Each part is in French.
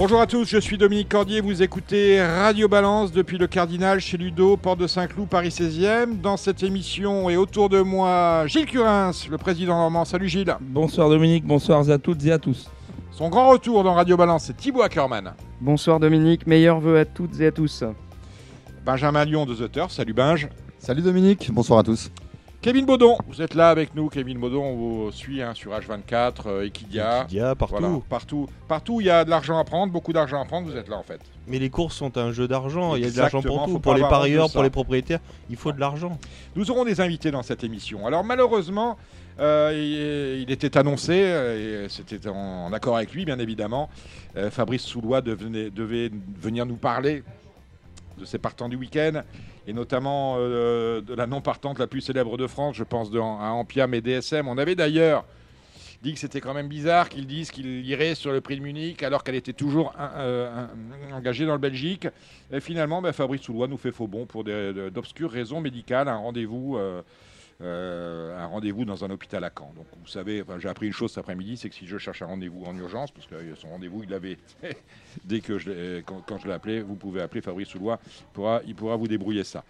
Bonjour à tous, je suis Dominique Cordier, vous écoutez Radio Balance depuis le Cardinal chez Ludo, Porte de Saint-Cloud, Paris 16e. Dans cette émission et autour de moi, Gilles Curins, le président normand. Salut Gilles. Bonsoir Dominique, bonsoir à toutes et à tous. Son grand retour dans Radio Balance, c'est Thibaut Ackerman. Bonsoir Dominique, meilleurs vœux à toutes et à tous. Benjamin Lyon de The Turf, salut Binge. Salut Dominique, bonsoir à tous. Kevin Baudon, vous êtes là avec nous. Kevin Baudon, on vous suit hein, sur H24, euh, Equidia. Equidia, partout. Voilà, partout. Partout où il y a de l'argent à prendre, beaucoup d'argent à prendre, vous êtes là en fait. Mais les courses sont un jeu d'argent, il y a de l'argent pour tout. Pour les parieurs, pour les propriétaires, il faut de l'argent. Nous aurons des invités dans cette émission. Alors malheureusement, euh, il, il était annoncé, euh, et c'était en, en accord avec lui bien évidemment, euh, Fabrice Soulois devenait- devait venir nous parler de ses partants du week-end, et notamment euh, de la non-partante la plus célèbre de France, je pense de, à Ampiam et DSM. On avait d'ailleurs dit que c'était quand même bizarre qu'ils disent qu'il irait sur le prix de Munich alors qu'elle était toujours engagée dans le Belgique. Et finalement, ben, Fabrice Soulois nous fait faux bon pour d'obscures raisons médicales, un rendez-vous. euh, un rendez-vous dans un hôpital à Caen. Donc vous savez, j'ai appris une chose cet après-midi, c'est que si je cherche un rendez-vous en urgence, parce que euh, son rendez-vous il l'avait dès que je l'ai- quand, je l'ai appelé, vous pouvez appeler Fabrice Soulois, il pourra, vous débrouiller ça.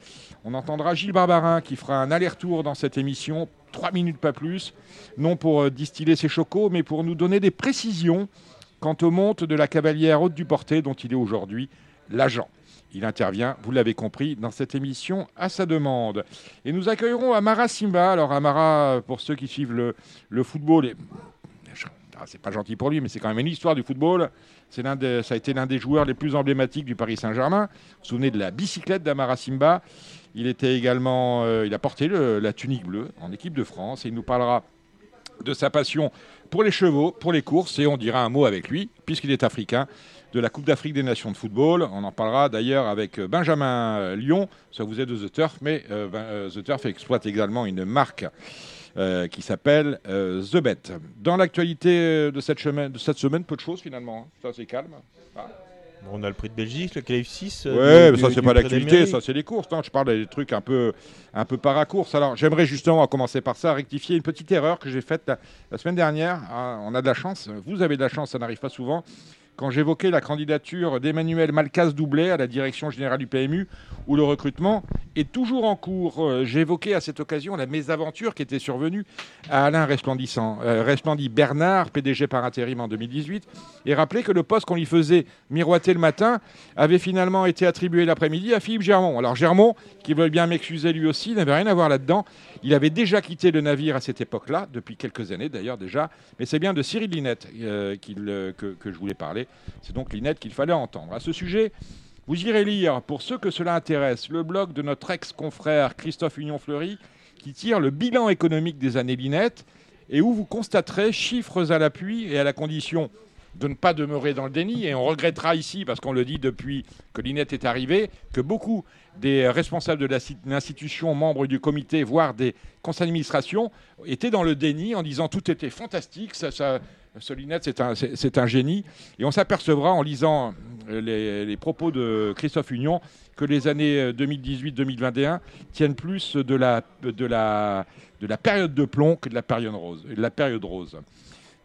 On entendra Gilles Barbarin qui fera un aller-retour dans cette émission, trois minutes pas plus, non pour euh, distiller ses chocos, mais pour nous donner des précisions quant aux montes de la cavalière haute du porté dont il est aujourd'hui l'agent. Il intervient, vous l'avez compris, dans cette émission à sa demande. Et nous accueillerons Amara Simba. Alors Amara, pour ceux qui suivent le, football, ah, c'est pas gentil pour lui, mais c'est quand même une histoire du football. C'est l'un des- ça a été l'un des joueurs les plus emblématiques du Paris Saint-Germain. Vous vous souvenez de la bicyclette d'Amara Simba Il était également, euh, il a porté la tunique bleue en équipe de France et il nous parlera de sa passion pour les chevaux, pour les courses, et on dira un mot avec lui, puisqu'il est africain, de la Coupe d'Afrique des Nations de football. On en parlera d'ailleurs avec euh, Benjamin euh, Lyon, ça vous est de The Turf, mais euh, The Turf exploite également une marque qui s'appelle The Bet. Dans l'actualité de cette, semaine, de cette semaine, peu de choses finalement, hein. ça c'est calme. Ah. Bon, on a le prix de Belgique, le Calif 6. Ouais, euh, mais du- ça du- c'est du pas Mairies. ça c'est les courses. hein. Je parle des trucs un peu, un peu para-course. Alors j'aimerais justement, à commencer par ça, rectifier une petite erreur que j'ai faite la, la semaine dernière. Ah, on a de la chance, vous avez de la chance, ça n'arrive pas souvent. Quand j'évoquais la candidature d'Emmanuel Malcas-Doublé à la direction générale du PMU, où le recrutement est toujours en cours, euh, j'évoquais à cette occasion la mésaventure qui était survenue à Alain Resplendissant, euh, Bernard, PDG par intérim en 2018, et rappelé que le poste qu'on lui faisait miroiter le matin avait finalement été attribué l'après-midi à Philippe Germont. Alors Germont, qui veut bien m'excuser lui aussi, n'avait rien à voir là-dedans. Il avait déjà quitté le navire à cette époque-là, depuis quelques années d'ailleurs déjà, mais c'est bien de Cyril Linette euh, euh, que, que je voulais parler. C'est donc Linette qu'il fallait entendre. À ce sujet, vous irez lire, pour ceux que cela intéresse, le blog de notre ex-confrère Christophe Union-Fleury, qui tire le bilan économique des années Linette, et où vous constaterez, chiffres à l'appui et à la condition de ne pas demeurer dans le déni, et on regrettera ici, parce qu'on le dit depuis que Linette est arrivé, que beaucoup des responsables de l'institution, membres du comité, voire des conseils d'administration, étaient dans le déni en disant tout était fantastique, ça, ça, ce Linette c'est un, un génie, et on s'apercevra en lisant euh, les, les propos de Christophe Union que les années euh, 2018-2021 tiennent plus de la, de, la, de la période de plomb que de la période rose. de la période rose.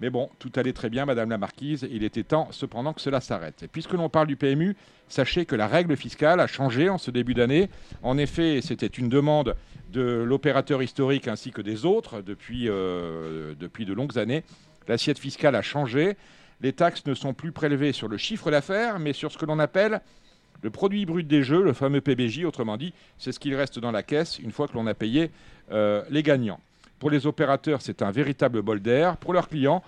Mais bon, tout allait très bien, Madame la Marquise. Il était temps, cependant, que cela s'arrête. Et puisque l'on parle du PMU, sachez que la règle fiscale a changé en ce début d'année. En effet, c'était une demande de l'opérateur historique ainsi que des autres depuis, euh, depuis de longues années. L'assiette fiscale a changé. Les taxes ne sont plus prélevées sur le chiffre d'affaires, mais sur ce que l'on appelle le produit brut des jeux, le fameux PBJ, autrement dit, c'est ce qu'il reste dans la caisse une fois que l'on a payé euh, les gagnants. Pour les opérateurs, c'est un véritable bol d'air. Pour leurs clients,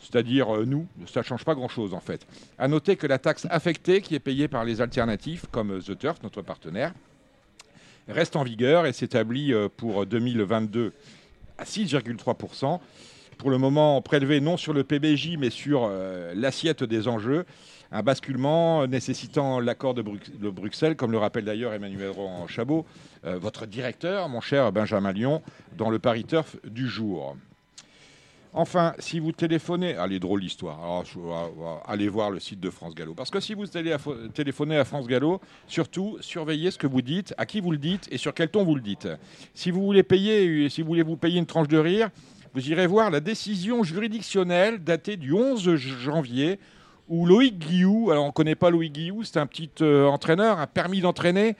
c'est-à-dire euh, nous, ça ne change pas grand-chose en fait. À noter que la taxe affectée, qui est payée par les alternatifs, comme euh, The Turf, notre partenaire, reste en vigueur et s'établit euh, pour 2022 à 6,3%. pour le moment prélevé non sur le PBJ mais sur l'assiette des enjeux. Un basculement nécessitant l'accord de, Brux- de Bruxelles, comme le rappelle d'ailleurs Emmanuel Roland Chabot, euh, votre directeur, mon cher Benjamin Lyon, dans le Paris Turf du jour. Enfin, si vous téléphonez, allez, drôle l'histoire. Euh, allez voir le site de France Gallo. Parce que si vous allez téléphoner à France Gallo, surtout, surveillez ce que vous dites, à qui vous le dites et sur quel ton vous le dites. Si vous voulez payer, si vous voulez vous payer une tranche de rire, vous irez voir la décision juridictionnelle datée du 11 janvier où Loïc Guillou, alors on ne connaît pas Loïc Guillou, c'est un petit euh, entraîneur, un permis d'entraîner.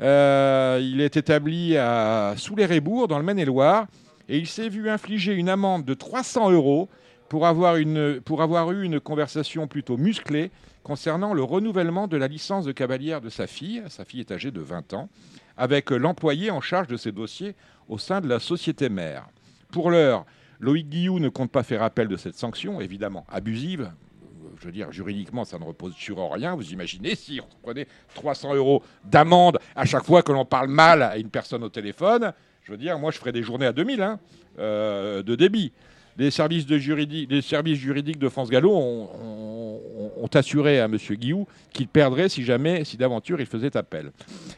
Euh, il est établi à Soulé-Rébourg, dans le Maine-et-Loire, et il s'est vu infliger une amende de 300 euros pour avoir, pour avoir eu une conversation plutôt musclée concernant le renouvellement de la licence de cavalière de sa fille, sa fille est âgée de 20 ans, avec l'employé en charge de ces dossiers au sein de la société mère. Pour l'heure, Loïc Guillou ne compte pas faire appel de cette sanction, évidemment abusive. Je veux dire, juridiquement, ça ne repose sur rien. Vous imaginez si on prenait 300 euros d'amende à chaque fois que l'on parle mal à une personne au téléphone Je veux dire, moi, je ferais des journées à 2000 hein, euh, de débit. Les services, juridiques de France Gallo ont, assuré à M. Guillou qu'il perdrait si jamais, si d'aventure, il faisait appel.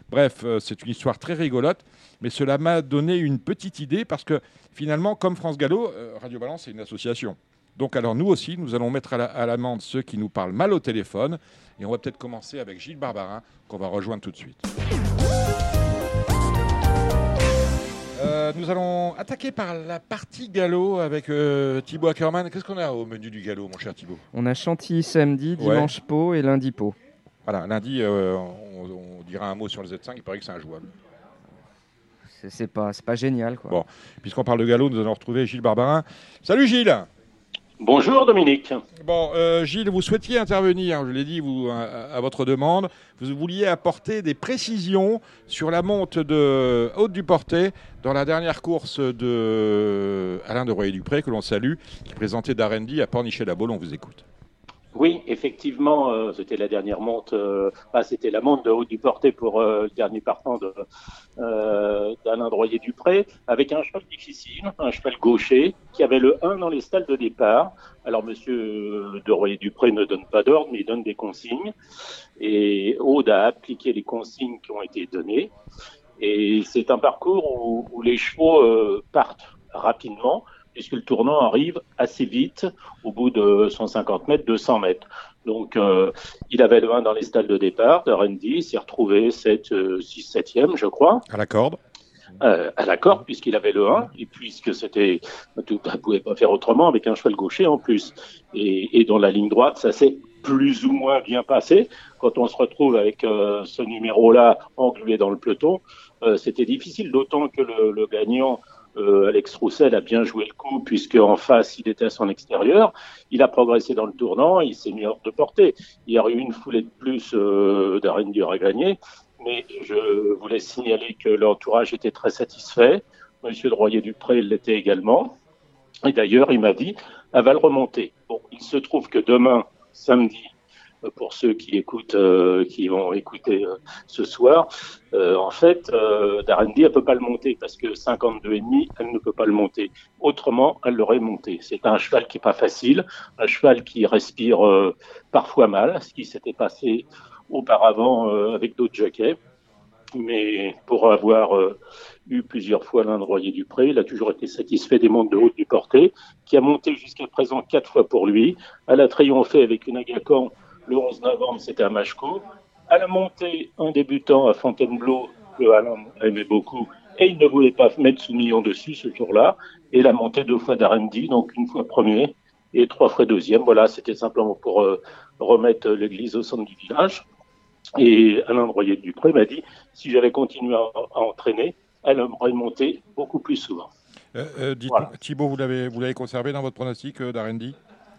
Bref, euh, c'est une histoire très rigolote, mais cela m'a donné une petite idée parce que finalement, comme France Gallo, euh, Radio Balance, c'est une association. Donc alors nous aussi, nous allons mettre à la- à l'amende ceux qui nous parlent mal au téléphone. Et on va peut-être commencer avec Gilles Barbarin, qu'on va rejoindre tout de suite. Euh, nous allons attaquer par la partie galop avec euh, Thibaut Ackermann. Qu'est-ce qu'on a au menu du galop, mon cher Thibaut? On a Chantilly samedi, Ouais. dimanche Pau et lundi Pau. Voilà, lundi, euh, on, on dira un mot sur le Z5. Il paraît que c'est injouable. C'est- pas, pas génial quoi. Bon. Puisqu'on parle de galop, nous allons retrouver Gilles Barbarin. Salut Gilles Bonjour Dominique. Bon, euh, Gilles, vous souhaitiez intervenir, je l'ai dit à, votre demande. Vous vouliez apporter des précisions sur la monte de Haute du Portet dans la dernière course de Alain de Royer-Dupré, que l'on salue, qui présentait d'Arendi à Pornichet-la-Baule. On vous écoute. Oui, effectivement, euh, c'était la dernière monte. euh, ah, c'était la monte de haut du porté pour euh, le dernier partant d'Alain Droyer Dupré, avec un cheval difficile, un cheval gaucher, qui avait le 1 dans les stalles de départ. Alors, Monsieur de Royer Dupré ne donne pas d'ordre, mais il donne des consignes. Et Aude a appliqué les consignes qui ont été données. Et c'est un parcours où, les chevaux partent rapidement, puisque le tournant arrive assez vite, au bout de 150 mètres, 200 mètres. Donc, euh, il avait le 1 dans les stalles de départ de Randy, il s'est retrouvé 7, 6, 7e, je crois, À la corde. euh, à la corde, puisqu'il avait le 1, et puisque c'était, tout, ne pouvait pas faire autrement avec un cheval gaucher en plus. Et, et dans la ligne droite, ça s'est plus ou moins bien passé. Quand on se retrouve avec euh, ce numéro-là englué dans le peloton, euh, c'était difficile, d'autant que le, le gagnant, euh, Alex Roussel, a bien joué le coup, puisque en face, il était à son extérieur. Il a progressé dans le tournant, il s'est mis hors de portée. Il y a eu une foulée de plus euh, d'Arendur à gagner. Mais je voulais signaler que l'entourage était très satisfait. Monsieur de Royer-Dupré l'était également. Et d'ailleurs, il m'a dit, elle va le remonter. Bon, il se trouve que demain, samedi, pour ceux qui écoutent, euh, qui vont écouter euh, ce soir, euh, en fait, Darendi, elle peut pas le monter parce que 52,5, elle ne peut pas le monter. Autrement, elle l'aurait monté. C'est un cheval qui est pas facile, un cheval qui respire parfois mal, ce qui s'était passé auparavant avec d'autres jockeys. Mais pour avoir eu plusieurs fois l'un de Royer-Dupré, il a toujours été satisfait des montes de haute du porté, qui a monté jusqu'à présent quatre fois pour lui. Elle a triomphé avec une Agacan le 11 novembre, c'était à Machco. Elle a monté un débutant à Fontainebleau, que Alain aimait beaucoup, et il ne voulait pas mettre sous million dessus ce jour-là. Et elle a monté deux fois d'Arendi, donc une fois premier et trois fois deuxième. Voilà, c'était simplement pour euh, remettre l'église au centre du village. Et Alain Royer Dupré m'a dit, si j'avais continué à, à entraîner, elle aurait monté beaucoup plus souvent. Euh, euh, dites- Voilà. Thibaut, vous l'avez, vous l'avez conservé dans votre pronostic euh, d'Arendi?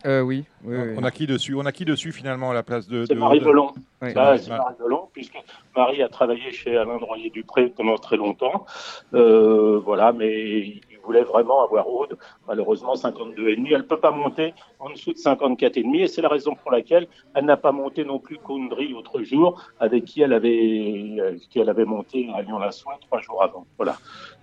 Euh, oui, oui, oui. On a qui dessus On a qui dessus finalement à la place de C'est de- Marie Delon. Ouais. Là, c'est. Marie Delon, puisque Marie a travaillé chez Alain Droyer Dupré pendant très longtemps. Euh, voilà, mais il voulait vraiment avoir Aude. Malheureusement, 52,5. Elle peut pas monter en dessous de 54,5 et c'est la raison pour laquelle elle n'a pas monté non plus Kundry l'autre jour, avec qui elle avait, euh, qui elle avait monté à Lyon-la-Soie trois jours avant. Voilà.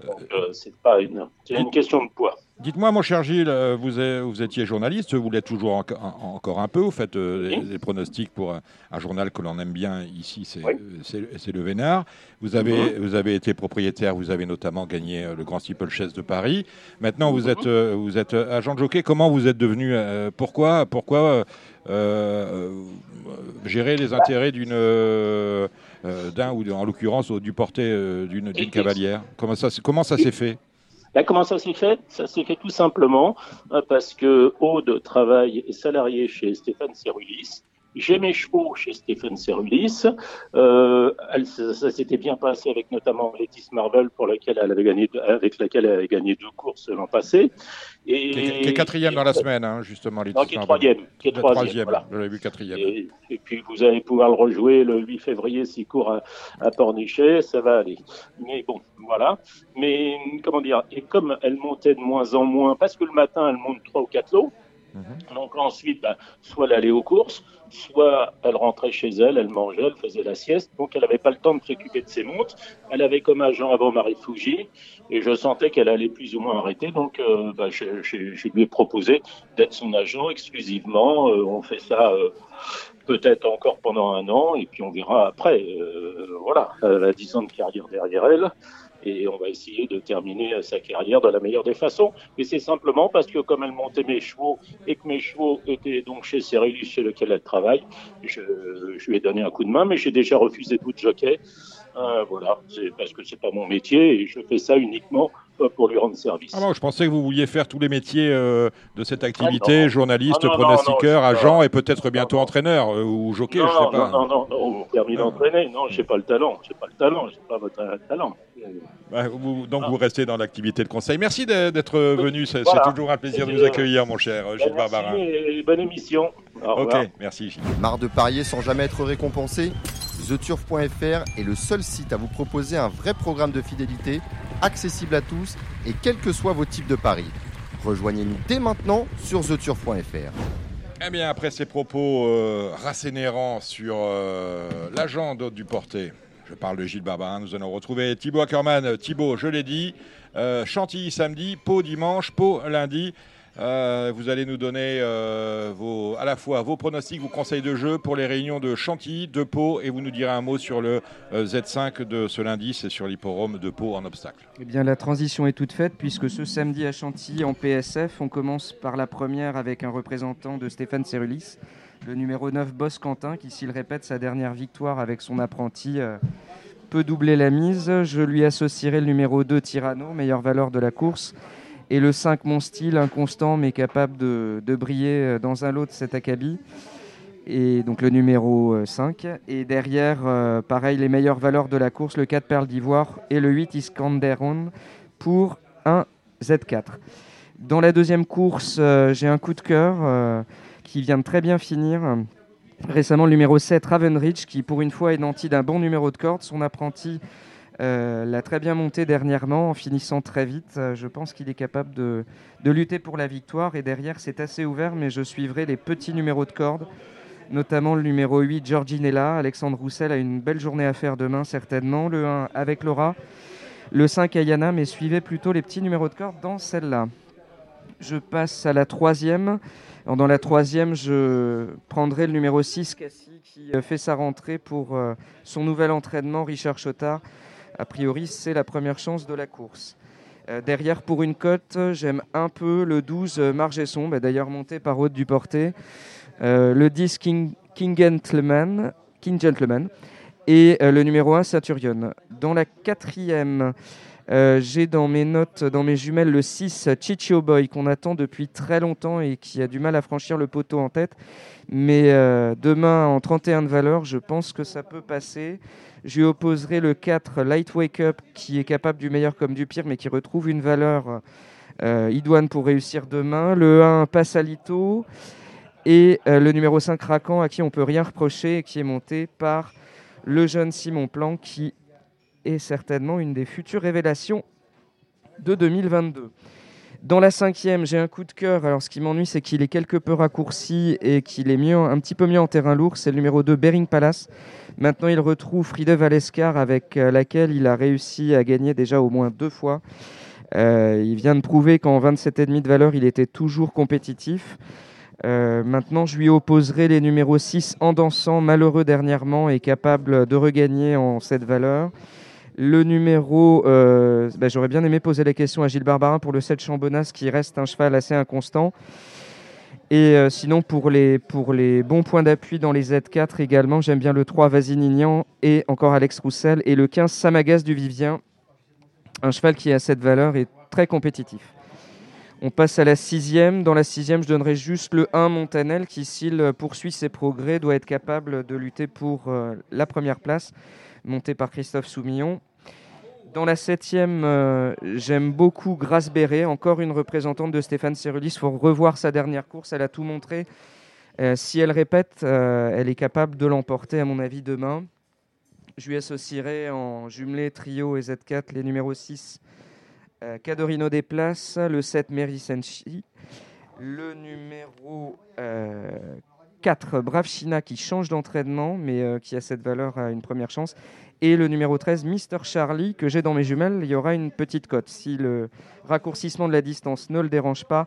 Donc, euh, c'est pas une, c'est une question de poids. Dites-moi, mon cher Gilles, euh, vous, étiez journaliste, vous l'êtes toujours enco- en- encore un peu, vous faites euh, Oui. des, des pronostics pour un, un journal que l'on aime bien ici, c'est Oui. le Vénard. Vous avez, vous avez été propriétaire, vous avez notamment gagné euh, le Grand Steeplechase de Paris. Maintenant, vous êtes, euh, vous êtes agent de jockey. Comment vous êtes devenu euh, Pourquoi, pourquoi gérer les intérêts d'une d'un ou en l'occurrence du porté d'une cavalière? Comment ça, s'est- comment ça s'est fait? Comment ça s'est fait? Ça s'est fait tout simplement euh, parce que Aude travaille et salarié chez Stéphane Cerulis. J'ai mes chevaux chez Stéphane Cerulis. Euh, elle- ça ça s'était bien passé avec notamment Lettice Marvel, pour laquelle elle avait gagné, avec laquelle elle avait gagné deux courses l'an passé. Et, Qui est, quatrième dans la semaine, hein, justement. Non, Laetitia qui est Marvel. troisième. Qui est troisième. troisième, voilà. je l'ai vu quatrième. Et, et puis vous allez pouvoir le rejouer le 8 février s'il court à, à Pornichet, ça va aller. Mais bon, voilà. Mais comment dire Et comme elle montait de moins en moins, parce que le matin elle monte trois ou quatre lots. Mhm. Donc ensuite, bah, soit elle allait aux courses, soit elle rentrait chez elle, elle mangeait, elle faisait la sieste. Donc elle n'avait pas le temps de s'occuper de ses montres. Elle avait comme agent avant Marie Fougy, et je sentais qu'elle allait plus ou moins arrêter. Donc euh, je, je- je lui ai proposé d'être son agent exclusivement. Euh, on fait ça euh, peut-être encore pendant un an, et puis on verra après. Euh, voilà, elle a 10 ans de carrière derrière elle. Et on va essayer de terminer euh, sa carrière de la meilleure des façons. Et c'est simplement parce que comme elle montait mes chevaux et que mes chevaux étaient donc chez Cérulus, chez lequel elle travaille, je, lui ai donné un coup de main, mais j'ai déjà refusé tout jockey. Euh, voilà, c'est parce que c'est pas mon métier et je fais ça uniquement pour lui rendre service. Ah bon, je pensais que vous vouliez faire tous les métiers euh, de cette activité, Ah non. journaliste, Ah non, non, pronostiqueur, non, je agent pas. et peut-être bientôt non. entraîneur euh, ou jockey, non, je sais non, pas. non, non, non, non, permis Non. d'entraîner. Non, j'ai pas le talent. J'ai pas le talent. J'ai pas votre euh, talent. Bah, vous- donc Ah. vous restez dans l'activité de conseil. Merci de- d'être venu, c'est Voilà. toujours un plaisir de euh, accueillir, mon cher euh, Gilles Merci Barbarin. et bonne émission. Au Ok, revoir. merci Gilles. Marre de parier sans jamais être récompensé? TheTurf.fr est le seul site à vous proposer un vrai programme de fidélité, accessible à tous et quels que soient vos types de paris. Rejoignez-nous dès maintenant sur TheTurf.fr. Eh bien, après ces propos euh, sur euh, l'agent d'Hôte du Porté, je parle de Gilles Barbarin, nous allons retrouver Thibaut Ackermann. Thibaut, je l'ai dit, euh, Chantilly samedi, Pau dimanche, Pau lundi. Euh, vous allez nous donner euh, à la fois vos pronostics, vos conseils de jeu pour les réunions de Chantilly, de Pau, et vous nous direz un mot sur le euh, Z5 de ce lundi, c'est sur l'hipporome de Pau en obstacle. Eh bien, la transition est toute faite puisque ce samedi à Chantilly en PSF, on commence par la première avec un représentant de Stéphane Cerulis, le numéro 9 Boss Quentin, qui, s'il répète sa dernière victoire avec son apprenti, peut doubler la mise. Je lui associerai le numéro 2 Tyranno, meilleure valeur de la course, et le 5 Mon Style, inconstant mais capable de, de briller euh, dans un lot de cet acabit. Et donc le numéro euh, 5. Et derrière, euh, pareil, les meilleures valeurs de la course, le 4 Perle d'Ivoire et le 8 Iskanderon pour un Z4. Dans la deuxième course, euh, j'ai un coup de cœur euh, qui vient de très bien finir. Récemment, le numéro 7, Ravenridge, qui pour une fois est nanti d'un bon numéro de corde. Son apprenti euh, l'a très bien monté dernièrement en finissant très vite. Euh, je pense qu'il est capable de, de lutter pour la victoire. Et derrière, c'est assez ouvert, mais je suivrai les petits numéros de corde, notamment le numéro 8, Georginella. Alexandre Roussel a une belle journée à faire demain, certainement. Le 1 avec Laura. Le 5 Ayana, mais suivez plutôt les petits numéros de corde dans celle-là. Je passe à la troisième. Dans la troisième, je prendrai le numéro 6, Cassie, qui euh, fait sa rentrée pour euh, son nouvel entraînement, Richard Chotard. A priori, c'est la première chance de la course. Euh, derrière, pour une cote, j'aime un peu le 12 euh, Margesson, bah, d'ailleurs monté par Haute du Porté. Euh, le 10 King, Gentleman, King Gentleman et le numéro 1 Saturnion. Dans la quatrième, euh, j'ai dans mes notes, dans mes jumelles, le 6 Chichio Boy qu'on attend depuis très longtemps et qui a du mal à franchir le poteau en tête. Mais euh, demain, en 31 de valeur, je pense que ça peut passer. Je lui opposerai le 4 Light Wake Up qui est capable du meilleur comme du pire, mais qui retrouve une valeur euh, idoine pour réussir demain. Le 1 Passalito et le numéro 5 Racan à qui on peut rien reprocher et qui est monté par le jeune Simon Plan qui est certainement une des futures révélations de 2022. Dans la cinquième, j'ai un coup de cœur. Alors, ce qui m'ennuie, c'est qu'il est quelque peu raccourci et qu'il est mieux, un petit peu mieux en terrain lourd. C'est le numéro 2, Bering Palace. Maintenant, il retrouve Friede Valescar, avec euh, laquelle il a réussi à gagner déjà au moins deux fois. Euh, il vient de prouver qu'en 27,5 de valeur, il était toujours compétitif. Euh, maintenant, je lui opposerai les numéros 6 en dansant, malheureux dernièrement et capable de regagner en cette valeur. Le numéro, euh, bah, j'aurais bien aimé poser la question à Gilles Barbarin pour le 7 Chambonas qui reste un cheval assez inconstant. Et euh, sinon, pour les, pour les bons points d'appui dans les Z4 également, j'aime bien le 3 Vasinignan et encore Alex Roussel et le 15 Samagas du Vivien, un cheval qui a cette valeur et très compétitif. On passe à la sixième. Dans la sixième, je donnerai juste le 1 Montanel qui, s'il poursuit ses progrès, doit être capable de lutter pour euh, la première place, monté par Christophe Soumillon. Dans la septième, euh, j'aime beaucoup Grace Béret, encore une représentante de Stéphane Cerulis. Il faut revoir sa dernière course, elle a tout montré. Euh, si elle répète, elle est capable de l'emporter, à mon avis, demain. Je lui associerai en jumelé, trio et Z4 les numéros 6 euh, Cadorino Places, le 7 Mary Senshi, le numéro 4 euh, Brave China qui change d'entraînement mais euh, qui a cette valeur à une première chance, et le numéro 13 Mister Charlie que j'ai dans mes jumelles, il y aura une petite cote. Si le raccourcissement de la distance ne le dérange pas,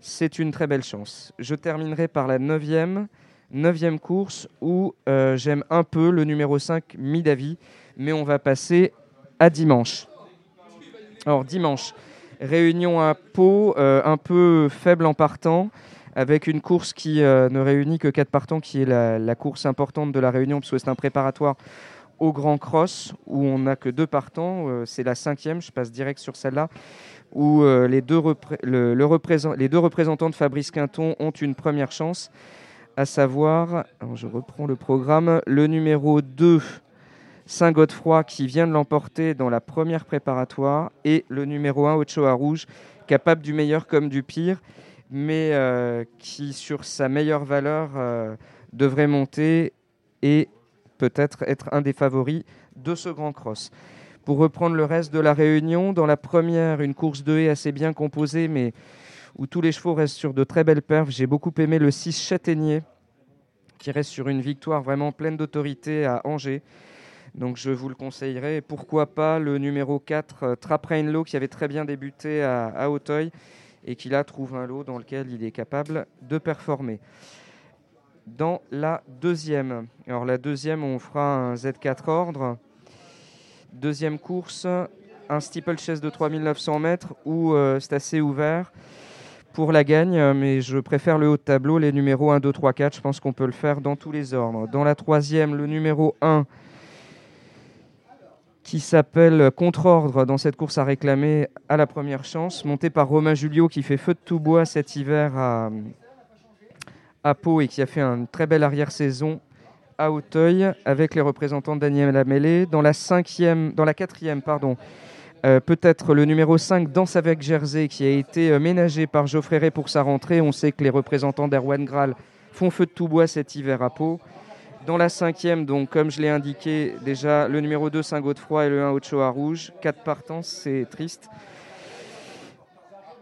c'est une très belle chance. Je terminerai par la 9e, 9 course où j'aime un peu le numéro 5 Midavi, mais on va passer à dimanche. Alors dimanche, réunion à Pau, euh, un peu faible en partant, avec une course qui euh, ne réunit que 4 partants, qui est la, course importante de la réunion, puisque c'est un préparatoire au Grand Cross, où on n'a que deux partants. Euh, c'est la cinquième, je passe direct sur celle-là, où les, deux le, les deux représentants de Fabrice Quinton ont une première chance, à savoir, je reprends le programme, le numéro 2, Saint-Godefroy qui vient de l'emporter dans la première préparatoire et le numéro 1 Ochoa Rouge, capable du meilleur comme du pire, mais euh, qui sur sa meilleure valeur euh, devrait monter et peut-être être un des favoris de ce grand cross. Pour reprendre le reste de la réunion, dans la première, une course de haie assez bien composée, mais où tous les chevaux restent sur de très belles perfs. J'ai beaucoup aimé le 6 Châtaignier, qui reste sur une victoire vraiment pleine d'autorité à Angers. Donc je vous le conseillerais. Pourquoi pas le numéro 4, euh, Traprainlo, qui avait très bien débuté à, Auteuil et qui là trouve un lot dans lequel il est capable de performer. Dans la deuxième, alors la deuxième, on fera un Z4 ordre. Deuxième course, un steeplechase de 3900 mètres où euh, c'est assez ouvert pour la gagne, mais je préfère le haut de tableau, les numéros 1, 2, 3, 4. Je pense qu'on peut le faire dans tous les ordres. Dans la troisième, le numéro 1, qui s'appelle Contre-ordre dans cette course à réclamer à la première chance, monté par Romain Julio qui fait feu de tout bois cet hiver à, à Pau et qui a fait une très belle arrière-saison à Auteuil avec les représentants de Daniel Lamellé. Dans la cinquième, dans la quatrième, pardon, euh, peut-être le numéro 5, Danse avec Jersey, qui a été euh, ménagé par Geoffrey Ray pour sa rentrée. On sait que les représentants d'Erwan Graal font feu de tout bois cet hiver à Pau. Dans la cinquième, donc, comme je l'ai indiqué, déjà le numéro 2 Saint-Godefroy et le 1 Ochoa Rouge. 4 partants, c'est triste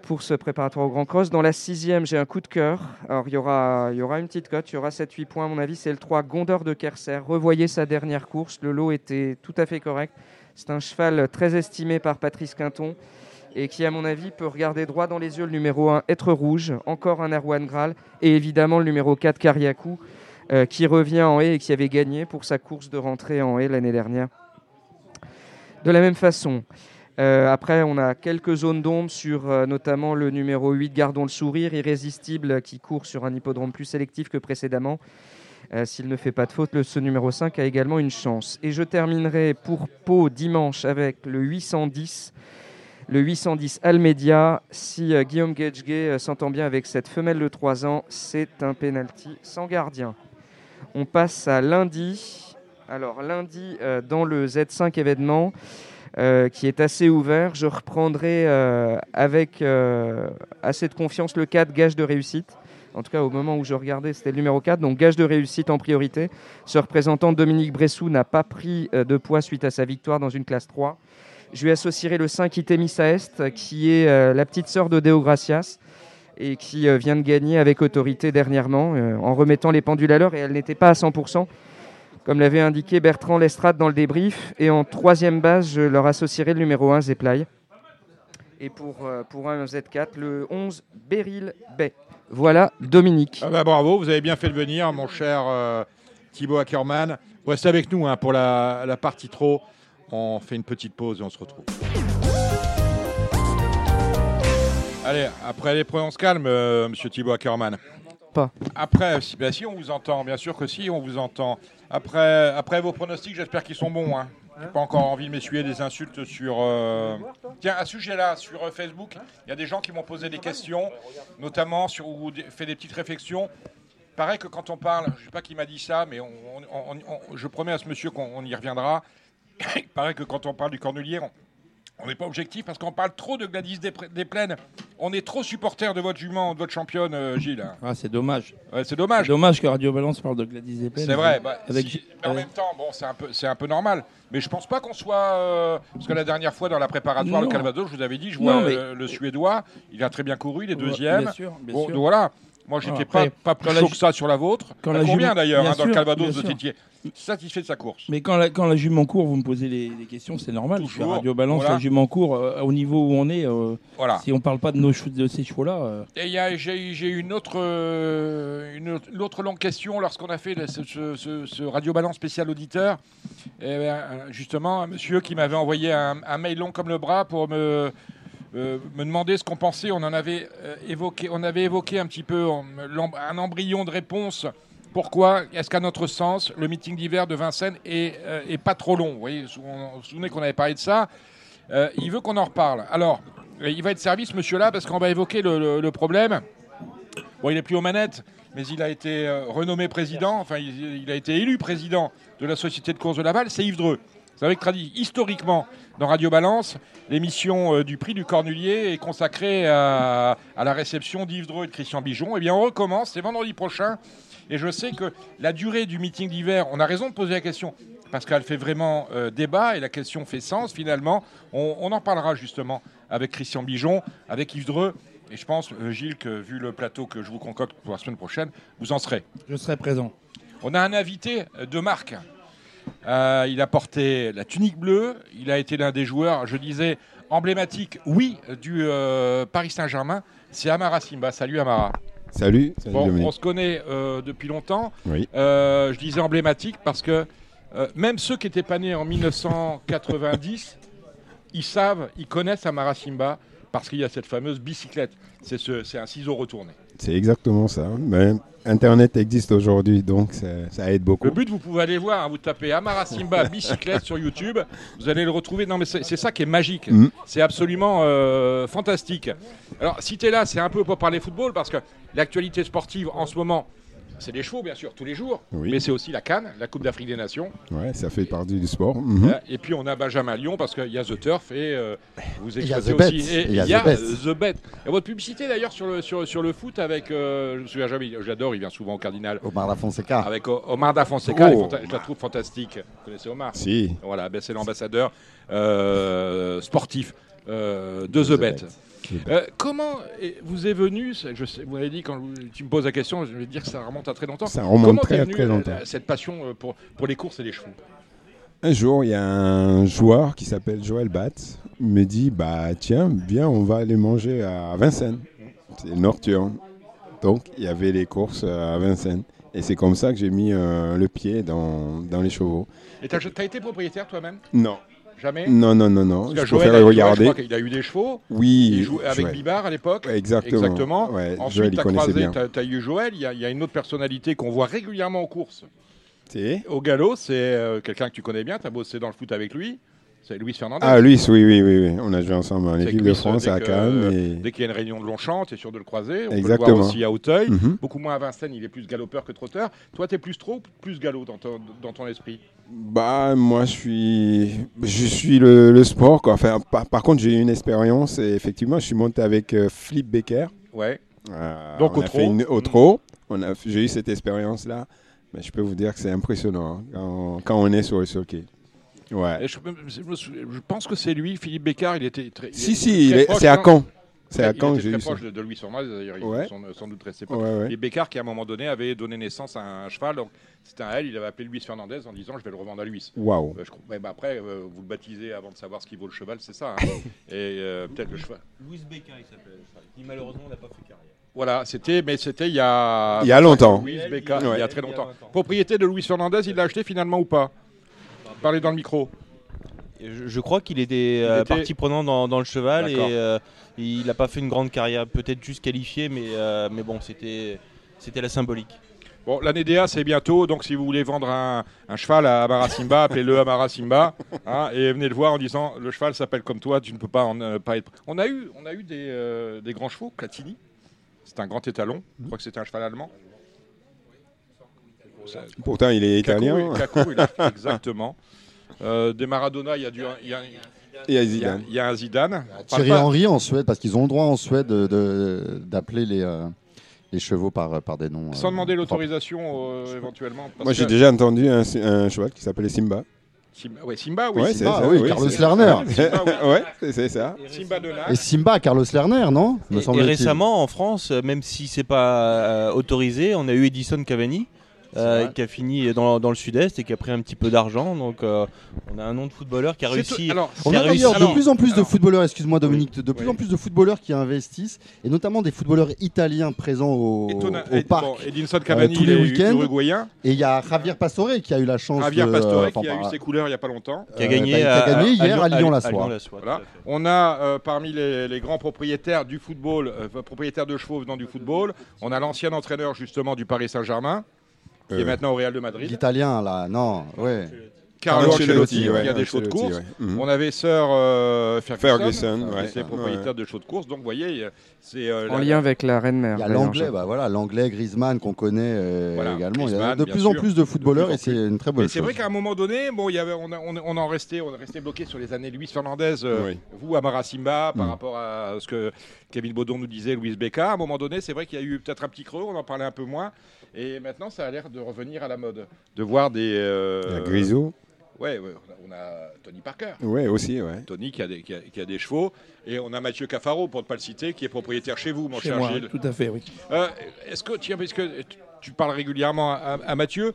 pour ce préparatoire au Grand Cross. Dans la sixième, j'ai un coup de cœur. Alors, il y aura, y aura une petite cote, il y aura 7-8 points à mon avis. C'est le 3 Gondor de Kerser. Revoyez sa dernière course. Le lot était tout à fait correct. C'est un cheval très estimé par Patrice Quinton et qui, à mon avis, peut regarder droit dans les yeux le numéro 1 Être Rouge, encore un Erwan Graal et évidemment le numéro 4 Kariakou. Euh, qui revient en haie et qui avait gagné pour sa course de rentrée en haie l'année dernière. De la même façon, euh, après, on a quelques zones d'ombre sur euh, notamment le numéro 8, Gardons le sourire, irrésistible, qui court sur un hippodrome plus sélectif que précédemment. S'il ne fait pas de faute, ce numéro 5 a également une chance. Et je terminerai pour Pau dimanche avec le 810. Le 810 Almedia, si Guillaume Gedge s'entend bien avec cette femelle de 3 ans, c'est un penalty sans gardien. On passe à lundi. Alors lundi, euh, dans le Z5 événement, euh, qui est assez ouvert, je reprendrai euh, avec assez de confiance le 4 gage de réussite. En tout cas, au moment où je regardais, c'était le numéro 4, donc gage de réussite en priorité. Ce représentant, Dominique Bressou, n'a pas pris de poids suite à sa victoire dans une classe 3. Je lui associerai le 5 Itemisa Est, qui est la petite sœur de Deo Gracias, et qui euh, vient de gagner avec autorité dernièrement euh, en remettant les pendules à l'heure et elle n'était pas à 100%, comme l'avait indiqué Bertrand Lestrade dans le débrief. Et en troisième base, je leur associerai le numéro 1, Zeplay. Et pour, euh, pour un Z4, le 11 Beryl Bay. Voilà, Dominique. Ah bah, bravo, vous avez bien fait de venir, mon cher Thibaut Ackerman. Restez avec nous hein, pour la, la partie trop. On fait une petite pause et on se retrouve. Allez, après les on se calme, euh, monsieur Thibaut Ackerman. Pas. Après, si, bah, si, on vous entend, bien sûr que si, on vous entend. Après, après vos pronostics, j'espère qu'ils sont bons. Hein. J'ai pas encore envie de m'essuyer des insultes sur. euh, Tiens, à ce sujet-là, sur euh, Facebook, il y a des gens qui m'ont posé des questions, notamment sur ou fait des petites réflexions. Pareil que quand on parle, je sais pas qui m'a dit ça, mais on- on- on- on- je promets à ce monsieur qu'on on y reviendra. Il paraît que quand on parle du Cornelier, on- n'est pas objectif parce qu'on parle trop de Gladys des, des Plaines. On est trop supporter de votre jument, de votre championne, euh, Gilles. Ah, c'est dommage. Ouais, c'est dommage. Dommage que Radio Balance parle de Gladys Desplaines. C'est vrai. bah, Avec- si- mais en même temps, bon, c'est un peu, c'est un peu normal. Mais je pense pas qu'on soit, euh, parce que la dernière fois dans la préparatoire, le Non. Calvados, je vous avais dit, je vois Non, mais- euh, le Suédois, il a très bien couru, il est deuxième. Bien sûr, bien Bon, sûr. donc voilà. Moi, j'étais Après, pas, pas plus chaud que ça sur la vôtre. quand la combien d'ailleurs hein, dans le Calvados, sûr. étiez satisfait de sa course. Mais quand la, quand la jument court, vous me posez les, les questions, c'est normal. Je suis à Toujours, Radio Balance, voilà. la jument court, euh, au niveau où on est, euh, Voilà. si on parle pas de, nos, chevaux- de ces chevaux-là, euh, Et j'ai une autre, euh, une autre, longue question lorsqu'on a fait le- ce, ce- ce- ce Radio Balance spécial auditeur. Et ben, euh, justement, un monsieur qui m'avait envoyé un, un mail long comme le bras pour me, euh, me demander ce qu'on pensait. On en avait euh, évoqué, on avait évoqué un petit peu un embryon de réponse. Pourquoi? Est-ce qu'à notre sens, le meeting d'hiver de Vincennes est, euh, est pas trop long? Vous vous souvenez qu'on avait parlé de ça. Il veut qu'on en reparle. Alors, il va être servi, ce monsieur-là, parce qu'on va évoquer le, problème. Bon, il n'est plus aux manettes, mais il a été renommé président, enfin, il, a été élu président de la Société de course de Laval, c'est Yves Dreux. Vous savez que historiquement, dans Radio Balance, l'émission euh, du prix du Cornulier est consacrée à, à la réception d'Yves Dreux et de Christian Bijon. Eh bien, on recommence, c'est vendredi prochain. Et je sais que la durée du meeting d'hiver, on a raison de poser la question, parce qu'elle fait vraiment euh, débat et la question fait sens finalement. On, on en parlera justement avec Christian Bijon, avec Yves Dreux. Et je pense, euh, Gilles, que vu le plateau que je vous concocte pour la semaine prochaine, vous en serez. je serai présent. On a un invité de marque. Euh, il a porté la tunique bleue. Il a été l'un des joueurs, je disais, emblématiques, oui, du euh, Paris Saint-Germain. C'est Amara Simba. Salut Amara. Salut, salut Bon, Dominique. on se connaît euh, depuis longtemps. Oui. Je disais emblématique parce que même ceux qui n'étaient pas nés en 1990, ils savent, ils connaissent Amara Simba parce qu'il y a cette fameuse bicyclette. C'est ce, c'est un ciseau retourné. C'est exactement ça. Mais Internet existe aujourd'hui, donc ça, ça aide beaucoup. Le but, vous pouvez aller voir, vous tapez Amara Simba bicyclette sur YouTube, vous allez le retrouver. Non, mais c'est c'est ça qui est magique. Mm. C'est absolument euh, fantastique. Alors, si tu es là, c'est un peu pour parler football parce que l'actualité sportive en ce moment, c'est les chevaux, bien sûr, tous les jours, Oui. mais c'est aussi la Cannes, la Coupe d'Afrique des Nations. Ouais, ça fait partie du sport. Mhm. Hein, Et puis on a Benjamin Lyon parce qu'il y a The Turf et euh, vous Il y a exploitez The Bet. aussi. Et Il y a The Bet. The Bet. Et votre publicité d'ailleurs sur le, sur, sur le foot avec, euh, je me souviens jamais, j'adore, il vient souvent au Cardinal. Omar Da Fonseca. Avec O- Omar Da Fonseca, Oh. je la trouve fantastique. Vous connaissez Omar Si. Voilà, ben c'est l'ambassadeur euh, sportif euh, de The, Bet. Bet. Euh, comment vous est venu, ça- je sais, vous m'avez dit quand tu me poses la question, je vais dire que ça remonte à très longtemps. Ça remonte comment très, très euh, longtemps. cette passion euh, pour, pour les courses et les chevaux? Un jour, il y a un joueur qui s'appelle Joël Batz. Me dit Bah, tiens, viens, on va aller manger à Vincennes. C'est nocturne. Donc, il y avait les courses à Vincennes. Et c'est comme ça que j'ai mis euh, le pied dans, dans les chevaux. Et t'as as été propriétaire toi-même? Non, Jamais non, non, non, non. Je Joël, préfère Joël, regarder. je crois qu'il a eu des chevaux. Oui, Il jouait avec Joël. Bibar à l'époque. Exactement. Exactement. Ouais, Joël, Ensuite, il tu as croisé, tu as, eu Joël. Il y, a, il y a une autre personnalité qu'on voit régulièrement courses. C'est Au galop, c'est euh, quelqu'un que tu connais bien. Tu as bossé dans le foot avec lui. C'est Luis Fernandez. Ah, Luis, oui, oui, oui, oui. On a joué ensemble en équipe de France à Cannes. et- Dès qu'il y a une réunion de Longchamp, tu es sûr de le croiser. On peut le Exactement. voir aussi à Auteuil. Mhm. Beaucoup moins à Vincennes, il est plus galopeur que trotteur. Toi, tu es plus trop ou plus galop dans ton, dans ton esprit? Bah, moi, je suis, je suis le, le sport. Quoi. Enfin, par, par contre, j'ai eu une expérience. Et effectivement, je suis monté avec euh, Flip Becker. Ouais. Euh, Donc on au a trot. fait une- au trot. On a, j'ai eu cette expérience-là. Mais je peux vous dire que c'est impressionnant hein, quand, quand on est sur le circuit. Ouais. Et je, pense que c'est lui, Philippe Bécard. Il était très. il Si, est si, très proche, c'est à hein. Caen. C'est à il quand était j'ai très eu proche de, de Luis Fernandez, d'ailleurs, il Ouais. sans, sans doute rester proche. Ouais, ouais. Et Bécard, qui à un moment donné avait donné naissance à un cheval, donc c'était un L, il avait appelé Luis Fernandez en disant je vais le revendre à Luis. Waouh. Euh, crois- ouais, bah après, euh, vous le baptisez avant de savoir ce qu'il vaut le cheval, c'est ça. hein. Et euh, peut-être le cheval. Louis Bécard, il s'appelle. Qui malheureusement n'a pas fait carrière. Voilà, c'était, mais c'était il y a. Il y a longtemps. Luis Ouais. Bécard, il y a très longtemps. Propriété de Luis Fernandez, il l'a acheté finalement ou pas? Parlez dans le micro. Je, je crois qu'il était, euh, était- partie prenante dans, dans le cheval et euh, il n'a pas fait une grande carrière, peut-être juste qualifié, mais, euh, mais bon, c'était la symbolique. Bon, l'année DA, c'est bientôt, donc si vous voulez vendre un, un cheval à Amara Simba, appelez-le Amara Simba, hein, et venez le voir en disant le cheval s'appelle comme toi, tu ne peux pas en euh, pas être. On a eu, on a eu des, euh, des grands chevaux, Platini, c'est un grand étalon, je crois que c'était un cheval allemand. Ça- Pourtant, il est couru- italien. couru, il a- exactement. Euh, des Maradona, il y a du, il y a, Il y a il y a- Zidane. il y a un Zidane. Thierry pas- Henry en Suède, parce qu'ils ont le droit en Suède de- de- d'appeler les, euh, les chevaux par, par des noms. Sans euh, demander l'autorisation euh, éventuellement. parce Moi, j'ai déjà entendu un, un cheval qui s'appelait Simba. Simba, ouais, Simba, oui. Ouais, Simba, ça, oui, oui, Carlos c'est- Lerner. Simba, oui. ouais, c'est- ça. Simba de. Et Simba, Carlos Lerner, non? Me Et, récemment, en France, même si c'est pas euh, autorisé, on a eu Edison Cavani. Euh, qui a fini dans, dans le sud-est et qui a pris un petit peu d'argent. Donc, euh, on a un nom de footballeur qui a réussi. tout- alors, On a a réussi- d'ailleurs de plus en plus de footballeurs, excuse-moi Dominique, de plus Oui. en plus de footballeurs qui investissent, et notamment des footballeurs italiens présents au, parc. bon, Edinson Cavani, tous les week-ends. uruguayen. Et il y a Javier Pastore qui a eu la chance Javier de... Pastore qui a eu par- ses couleurs il n'y a pas longtemps. qui a Euh, gagné, bah, qui a à- gagné à- hier à Lyon-la-Soie. Tout à fait. On a euh, parmi les, grands propriétaires du football, euh, propriétaires de chevaux venant du football, on a l'ancien entraîneur justement du Paris Saint-Germain, qui est Euh, maintenant au Real de Madrid, L'italien, là, non, ouais. Carlo Ancelotti, ouais, qui a des chevaux de course. ouais. Mhm. On avait Sir euh, Ferguson, Ferguson, qui ouais. était propriétaire de chevaux de course. Donc, vous voyez, euh, c'est euh, En la- lien avec la reine mère. Il y a l'anglais, bah voilà, l'anglais Griezmann qu'on connaît euh, Voilà, également. il y a de plus en plus de footballeurs De et c'est une très bonne Mais c'est chose. vrai qu'à un moment donné, bon, il y avait, on, a- on, on en restait, on est resté bloqué sur les années Luis Fernandez, euh, Oui. vous, Amara Simba, par Mm. rapport à ce que Kevin Baudon nous disait, Louis Becca. À un moment donné, c'est vrai qu'il y a eu peut-être un petit creux, on en parlait un peu moins. Et maintenant, ça a l'air de revenir à la mode. De voir des. euh, Il y a Grisou. Ouais, ouais, on, a, on a Tony Parker. Ouais, aussi, ouais. Tony qui a, des, qui, a, qui a des chevaux. Et on a Mathieu Cafaro, pour ne pas le citer, qui est propriétaire chez vous, mon Chez cher moi, Gilles. tout à fait, oui. Euh, est-ce que, tiens, parce que tu- parles régulièrement à, à Mathieu,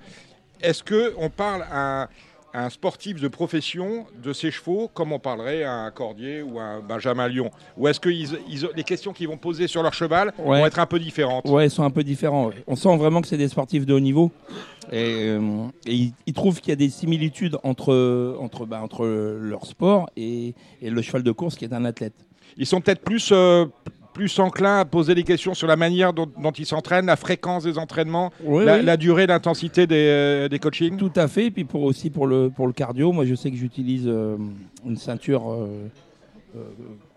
est-ce que on parle à un, à un sportif de profession de ses chevaux comme on parlerait à un Cordier ou à un Benjamin Lyon Ou est-ce que ils- ils- les questions qu'ils vont poser sur leur cheval Ouais. vont être un peu différentes? Ouais, ils sont un peu différents. ouais. On sent vraiment que c'est des sportifs de haut niveau. Et, euh, et ils, ils trouvent qu'il y a des similitudes entre, entre, bah, entre leur sport et, et le cheval de course qui est un athlète. Ils sont peut-être plus, euh, plus enclins à poser des questions sur la manière dont, dont ils s'entraînent, la fréquence des entraînements, Oui, la, oui. la durée, l'intensité des, euh, des coachings Tout à fait. Et puis pour, aussi pour le, pour le cardio, moi je sais que j'utilise euh, une ceinture euh,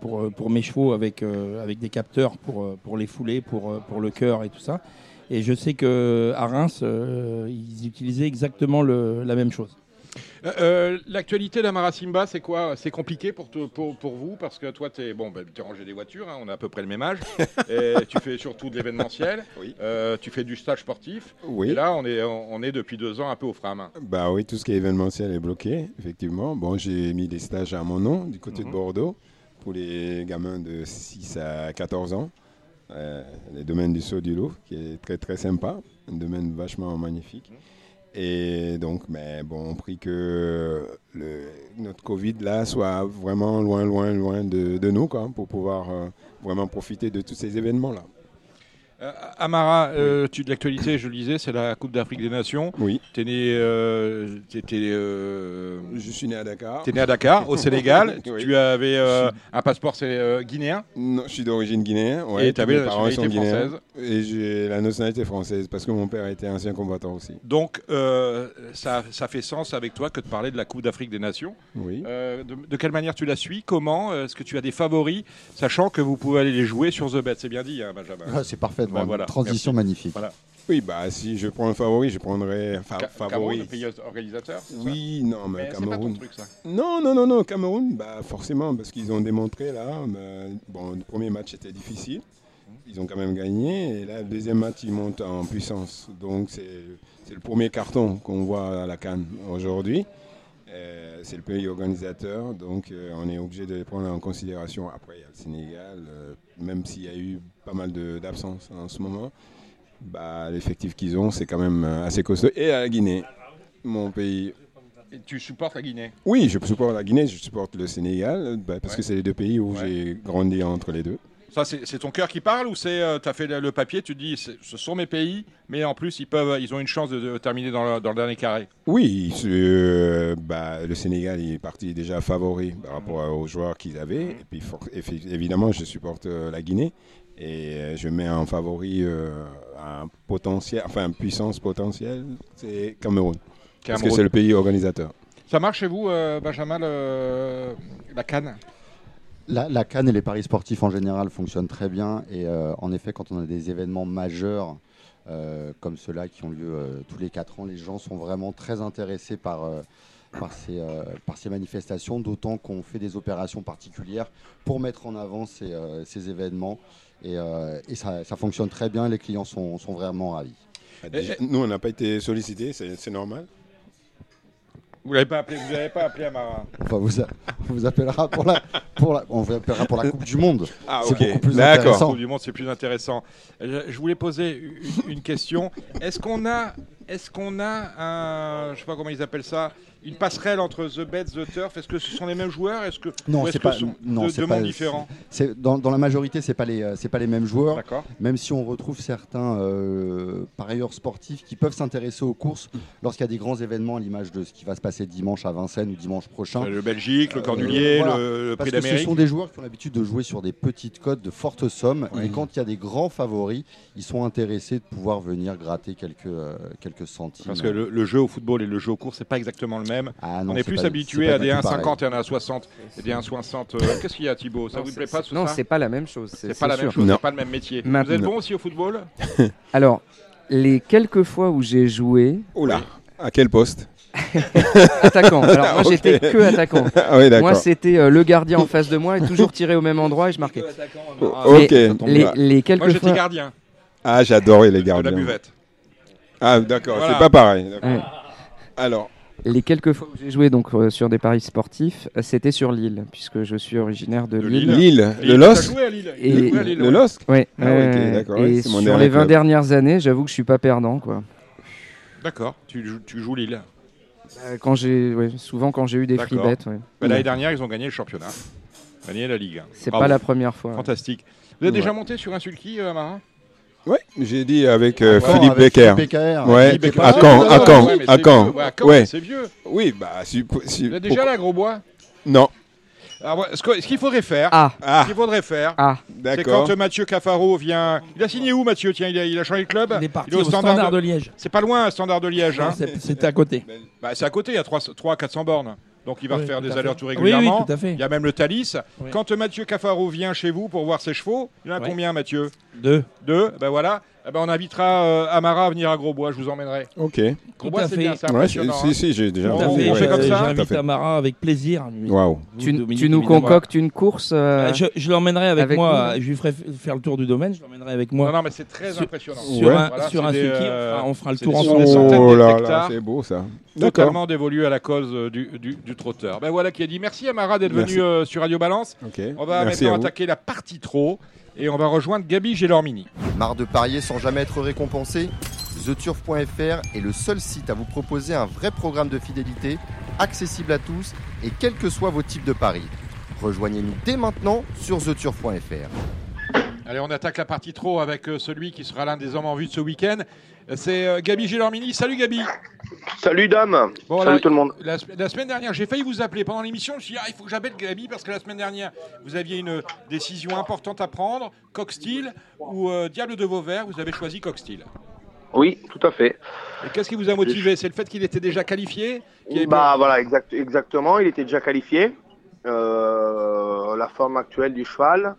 pour, pour mes chevaux avec, avec des capteurs pour, pour les fouler, pour, pour le cœur et tout ça. Et je sais que à Reims, ils utilisaient exactement le- la même chose. Euh, euh, L'actualité d'Amara Simba, c'est quoi? C'est compliqué pour, te- pour, pour vous? Parce que toi, tu es, bon, ben, t'es rangé des voitures, hein, on a à peu près le même âge. et tu fais surtout de l'événementiel. Oui. Euh, tu fais du stage sportif. Oui. Et là, on est, on est depuis deux ans un peu au frame. Bah oui, tout ce qui est événementiel est bloqué, effectivement. Bon, j'ai mis des stages à mon nom du côté Mhm. de Bordeaux pour les gamins de 6 à 14 ans. Euh, les domaines du saut du loup, qui est très très sympa, un domaine vachement magnifique. Et donc, mais bon, on prie que notre Covid là soit vraiment loin, loin, loin de, nous, pour pouvoir euh, vraiment profiter de tous ces événements là. Euh, Amara, euh, tu, de l'actualité, je le disais, c'est la Coupe d'Afrique des Nations. Oui, Tu es né, euh, t'étais, euh, je suis né à Dakar. t'es né à Dakar, au Sénégal. Oui. Tu avais euh, un passeport c'est, euh, guinéen? Non, je suis d'origine guinéenne. Ouais, Et t'avais la nationalité française. Et j'ai la nationalité française parce que mon père était ancien combattant aussi. Donc, euh, ça, ça fait sens avec toi que de parler de la Coupe d'Afrique des Nations. Oui. Euh, de, de quelle manière tu la suis? Comment? Est-ce que tu as des favoris? Sachant que vous pouvez aller les jouer sur The Bet. C'est bien dit, hein, Benjamin. Ah, c'est parfait, Bah, voilà. transition magnifique. Voilà. Oui, bah si je prends un favori, je prendrais fa- Ca- Cameroun, favori. le pays organisateur ça? Oui, non, mais, Mais c'est pas ton Cameroun. truc, ça. Non, non, non, non, Cameroun, bah forcément, parce qu'ils ont démontré là. bah, bon, le premier match était difficile. Ils ont quand même gagné. Et là, le deuxième match, ils montent en puissance. Donc, c'est c'est le premier carton qu'on voit à la Cannes aujourd'hui. Euh, c'est le pays organisateur, donc euh, on est obligé de les prendre en considération. Après, il y a le Sénégal, euh, même s'il y a eu pas mal d'absences en ce moment, bah, l'effectif qu'ils ont, c'est quand même assez costaud. Et à la Guinée, mon pays. Et tu supportes la Guinée? Oui, je supporte la Guinée, je supporte le Sénégal, bah, parce Ouais. que c'est les deux pays où Ouais. j'ai grandi entre les deux. Ça, c'est ton cœur qui parle ou c'est tu as fait le, papier, tu te dis ce sont mes pays, mais en plus ils peuvent, ils ont une chance de, de terminer dans le, dans le dernier carré. Oui, euh, bah, le Sénégal il est parti déjà favori par rapport aux joueurs qu'ils avaient. Et puis for- évidemment, je supporte euh, la Guinée et euh, je mets en favori euh, un potentiel, enfin une puissance potentielle, c'est Cameroun. Parce que c'est le pays organisateur. Ça marche chez vous, euh, Benjamin, le- la canne La, Cannes et les paris sportifs en général fonctionnent très bien. Et euh, en effet, quand on a des événements majeurs euh, comme ceux-là qui ont lieu euh, tous les 4 ans, les gens sont vraiment très intéressés par, ces, manifestations, d'autant qu'on fait des opérations particulières pour mettre en avant ces, événements. Et, ça, fonctionne très bien, les clients sont, sont vraiment ravis. Nous, on n'a pas été sollicités, c'est normal? Vous l'avez pas appelé, vous n'avez pas appelé Amara. Enfin, vous, a- on vous appellera pour la, pour la, on vous appellera pour la Coupe du Monde. Ah, C'est ok. beaucoup plus D'accord. intéressant. Coupe du monde, c'est plus intéressant. Je, je voulais poser une, une question. Est-ce qu'on a, est-ce qu'on a un, je sais pas comment ils appellent ça, une passerelle entre The Bet, The Turf Est-ce que ce sont les mêmes joueurs? Est-ce que Non, c'est pas. ce sont Non, deux, pas. mondes différents? c'est- dans, dans la majorité, c'est pas les, euh, c'est pas les mêmes joueurs. Même si on retrouve certains euh, parieurs sportifs qui peuvent s'intéresser aux courses lorsqu'il y a des grands événements, à l'image de ce qui va se passer dimanche à Vincennes ou dimanche prochain. Le Belgique, le Euh, Cornulier, voilà. le, le Prix que ce d'Amérique. sont des joueurs qui ont l'habitude de jouer sur des petites cotes de fortes sommes. Oui. Et quand il y a des grands favoris, ils sont intéressés de pouvoir venir gratter quelques, euh, quelques centimes. Parce que le, le jeu au football et le jeu au cours, c'est pas exactement le même. Ah non, on est c'est plus pas- habitué à des du tout pareil. 1,50 et un 1,60 et des 1,60. euh, Qu'est-ce qu'il y a, Thibaut? Ça Non, vous plaît pas tout Non, c'est pas la même chose. C'est pas la même chose, Non. c'est pas le même métier. Vous êtes bon aussi au football? Alors, les quelques fois où j'ai joué, Oula, à quel poste? Attaquant. Alors moi Ok. j'étais que attaquant. Ah oui. Moi c'était euh, le gardien en face de moi et toujours tiré au même endroit et je marquais. Ok. Mais les, les Moi, quelques j'étais fois. gardien Ah, j'adorais les de la gardiens. buvette. Ah, d'accord, Voilà. c'est pas pareil. Ouais. Alors, Les quelques fois où j'ai joué donc euh, sur des paris sportifs, euh, c'était sur Lille, puisque je suis originaire de, De Lille. Lille. Le t'as LOS joué à Lille. Et- Le ouais. LOS Ouais, Ah, euh, ouais, et sur les 20 club. dernières années, j'avoue que je suis pas perdant quoi. D'accord, tu, joues- tu joues Lille. Euh, Quand j'ai, ouais, souvent quand j'ai eu des free bets, ouais. Mais L'année dernière, ils ont gagné le championnat. Gagné la Ligue. c'est Bravo. pas la première fois. Fantastique. Vous êtes déjà monté sur un sulky, euh, Ouais, j'ai dit avec euh, Philippe avec Becker. Philippe Becker. Ouais, Philippe Becker. à Ah, Caen, à Caen, ouais, à c'est Caen. vieux. Ouais, à Caen, Ouais. C'est vieux. Oui, bah si. si- êtes déjà pourquoi- là, gros bois Non. Alors, ce qu'il faudrait faire, Ah, Ah, ce qu'il faudrait faire, ah, c'est quand euh, Mathieu Cafaro vient. Il a signé où, Mathieu? Tiens, il a, il a changé de club Il est parti au au Standard de Liège. C'est pas loin, Standard de Liège. hein. C'est- C'était à côté. Bah, c'est à côté, il y a 300-400 bornes. Donc il va refaire des allers-retours régulièrement. oui, tout à fait. Il y a même le Thalys. Quand Mathieu Cafaro vient chez vous pour voir ses chevaux, il y en a combien, Mathieu? Deux. Deux. Ben voilà. Eh ben, on invitera euh, Amara à venir à Grosbois, je vous emmènerai. Ok. Grosbois, c'est fait. bien, c'est Ouais, impressionnant. si, hein. si, j'ai déjà. Tout à fait. on fait comme ça J'invite Tout à fait. Amara avec plaisir. lui. Waouh. tu, Vous, Dominique, tu nous évidemment. concoctes une course. euh, Euh, Je, je l'emmènerai avec, avec moi. nous. Je lui ferai f- faire le tour du domaine. Je l'emmènerai avec moi. Non, non, mais c'est très Sur- impressionnant. Sur Ouais. un, Voilà, sur c'est un des, on euh, fera- on fera le c'est tour des- ensemble. centaines Oh là là, d'hectares. c'est beau ça. D'accord. Totalement dévolu à la cause euh, du, du, du trotteur. Ben voilà qui a dit merci Amara d'être Merci. venu euh, sur Radio Balance. Ok. On va Merci à maintenant vous. attaquer la partie trop et on va rejoindre Gabi Gélormini. Marre de parier sans jamais être récompensé TheTurf.fr est le seul site à vous proposer un vrai programme de fidélité, accessible à tous et quels que soient vos types de paris. Rejoignez-nous dès maintenant sur TheTurf.fr. Allez, on attaque la partie trop avec euh, celui qui sera l'un des hommes en vue de ce week-end. Euh, C'est euh, Gabi Gélormini. Salut Gabi. Salut dame, Bon, salut tout le monde. La, sem- la semaine dernière, j'ai failli vous appeler pendant l'émission. Je me suis dit, ah, il faut que j'appelle Gabi parce que la semaine dernière, vous aviez une décision importante à prendre. Coq-Steel ou euh, Diable de Vauvert. Vous avez choisi Coq-Steel. Oui, tout à fait. Et qu'est-ce qui vous a motivé? C'est le fait qu'il était déjà qualifié avait Bah voilà, exact, exactement, il était déjà qualifié. Euh, la forme actuelle du cheval.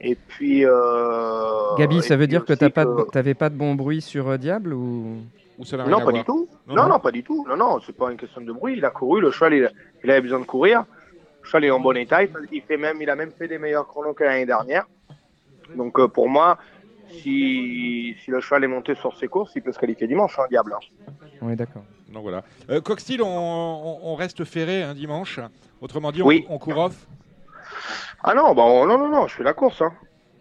Et puis. Euh, Gabi, ça veut dire que aussi t'as pas de bo- t'avais pas de bon bruit sur euh, Diable ou? Ça Non, pas du tout. Non, Non, non. non, pas du tout. Non, non, c'est pas une question de bruit. Il a couru, le cheval, il, il avait besoin de courir. Le cheval est en bon état. Il, fait même, il a même fait des meilleurs chronos que l'année dernière. Donc euh, pour moi, si, si le cheval est monté sur ses courses, il peut se qualifier dimanche, hein, diable. Oui, d'accord. Donc voilà. Euh, Coxtil, on, on- on reste ferré un dimanche. Autrement dit, on, Oui. on court off. Ah non, bah, on- non, non, non, je fais la course. Hein.